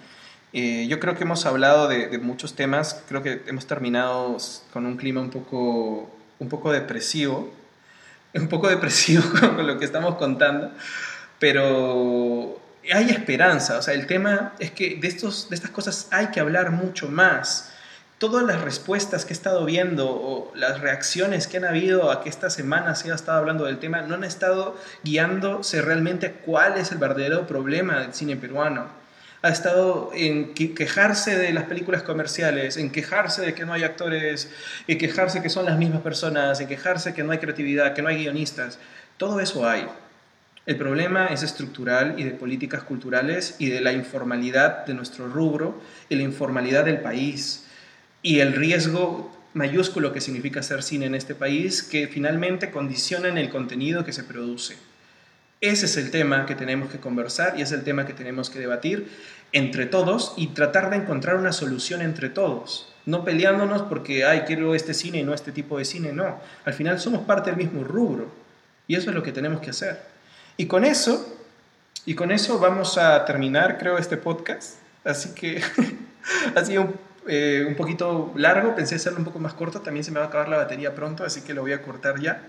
Eh, yo creo que hemos hablado de, muchos temas, creo que hemos terminado con un clima un poco, un poco depresivo, un poco depresivo con lo que estamos contando, pero hay esperanza, o sea, el tema es que de, estos, de estas cosas hay que hablar mucho más. Todas las respuestas que he estado viendo o las reacciones que han habido a que esta semana se ha estado hablando del tema no han estado guiándose realmente cuál es el verdadero problema del cine peruano ha estado en quejarse de las películas comerciales, en quejarse de que no hay actores, en quejarse que son las mismas personas, en quejarse que no hay creatividad, que no hay guionistas. Todo eso hay. El problema es estructural y de políticas culturales y de la informalidad de nuestro rubro y la informalidad del país y el riesgo mayúsculo que significa hacer cine en este país que finalmente condicionan el contenido que se produce. Ese es el tema que tenemos que conversar y es el tema que tenemos que debatir entre todos y tratar de encontrar una solución entre todos. No peleándonos porque, ay, quiero este cine y no este tipo de cine, no. Al final somos parte del mismo rubro y eso es lo que tenemos que hacer. Y con eso, y con eso vamos a terminar, creo, este podcast. Así que ha sido un, eh, un poquito largo, pensé hacerlo un poco más corto, también se me va a acabar la batería pronto, así que lo voy a cortar ya.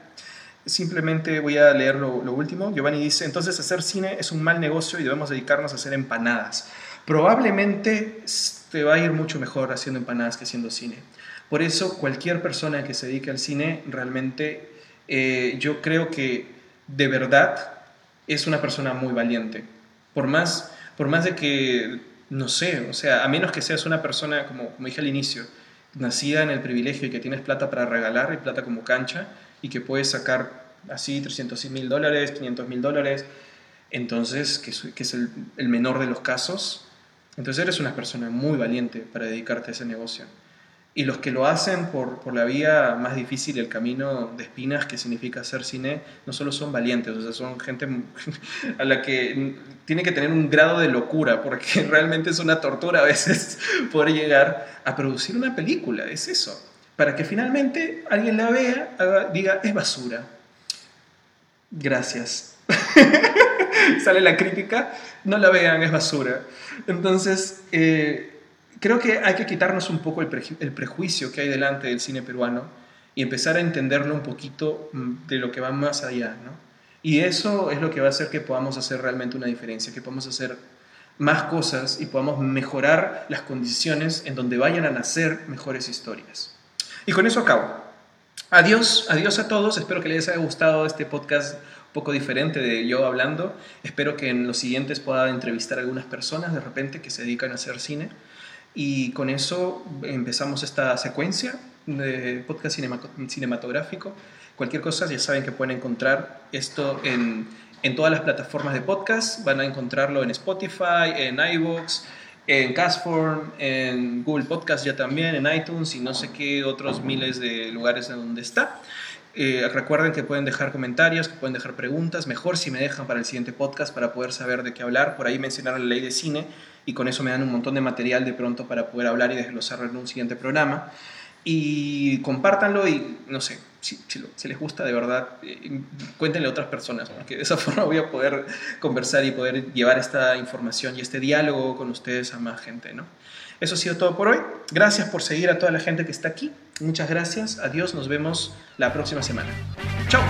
Simplemente voy a leer lo, último. Giovanni dice, entonces hacer cine es un mal negocio y debemos dedicarnos a hacer empanadas. Probablemente te va a ir mucho mejor haciendo empanadas que haciendo cine. Por eso cualquier persona que se dedique al cine realmente eh, yo creo que de verdad es una persona muy valiente. Por más, por más de que, no sé, o sea, a menos que seas una persona, como, como dije al inicio, nacida en el privilegio y que tienes plata para regalar y plata como cancha, y que puedes sacar así 300 mil dólares, 500 mil dólares, entonces, que, es el, el, menor de los casos, entonces eres una persona muy valiente para dedicarte a ese negocio. Y los que lo hacen por, por la vía más difícil, el camino de espinas que significa hacer cine, no solo son valientes, o sea, son gente a la que tiene que tener un grado de locura, porque realmente es una tortura a veces poder llegar a producir una película, es eso para que finalmente alguien la vea, diga, es basura. gracias. Sale la crítica, no la vean, es basura. Entonces, eh, creo que hay que quitarnos un poco el, prejuicio que hay delante del cine peruano y empezar a entenderlo un poquito mm, de lo que va más allá, ¿no? Y eso es lo que va a hacer que podamos hacer realmente una diferencia, que podamos hacer más cosas y podamos mejorar las condiciones en donde vayan a nacer mejores historias. Y con eso acabo. Adiós, adiós a todos. Espero que les haya gustado este podcast un poco diferente de yo hablando. Espero que en los siguientes pueda entrevistar a algunas personas de repente que se dedican a hacer cine. Y con eso empezamos esta secuencia de podcast cinematográfico. Cualquier cosa ya saben que pueden encontrar esto en, en todas las plataformas de podcast. Van a encontrarlo en Spotify, en iVoox, en Castform, en Google Podcast ya también, en iTunes y no sé qué otros miles de lugares en donde está. Eh, recuerden que pueden dejar comentarios, que pueden dejar preguntas, mejor si me dejan para el siguiente podcast para poder saber de qué hablar. Por ahí mencionaron la ley de cine y con eso me dan un montón de material de pronto para poder hablar y desglosarlo en un siguiente programa. Y compártanlo y no sé, si, si, les gusta de verdad, eh, cuéntenle a otras personas, porque de esa forma voy a poder conversar y poder llevar esta información y este diálogo con ustedes a más gente, ¿no? Eso ha sido todo por hoy. Gracias por seguir a toda la gente que está aquí. Muchas gracias. Adiós. Nos vemos la próxima semana. Chao.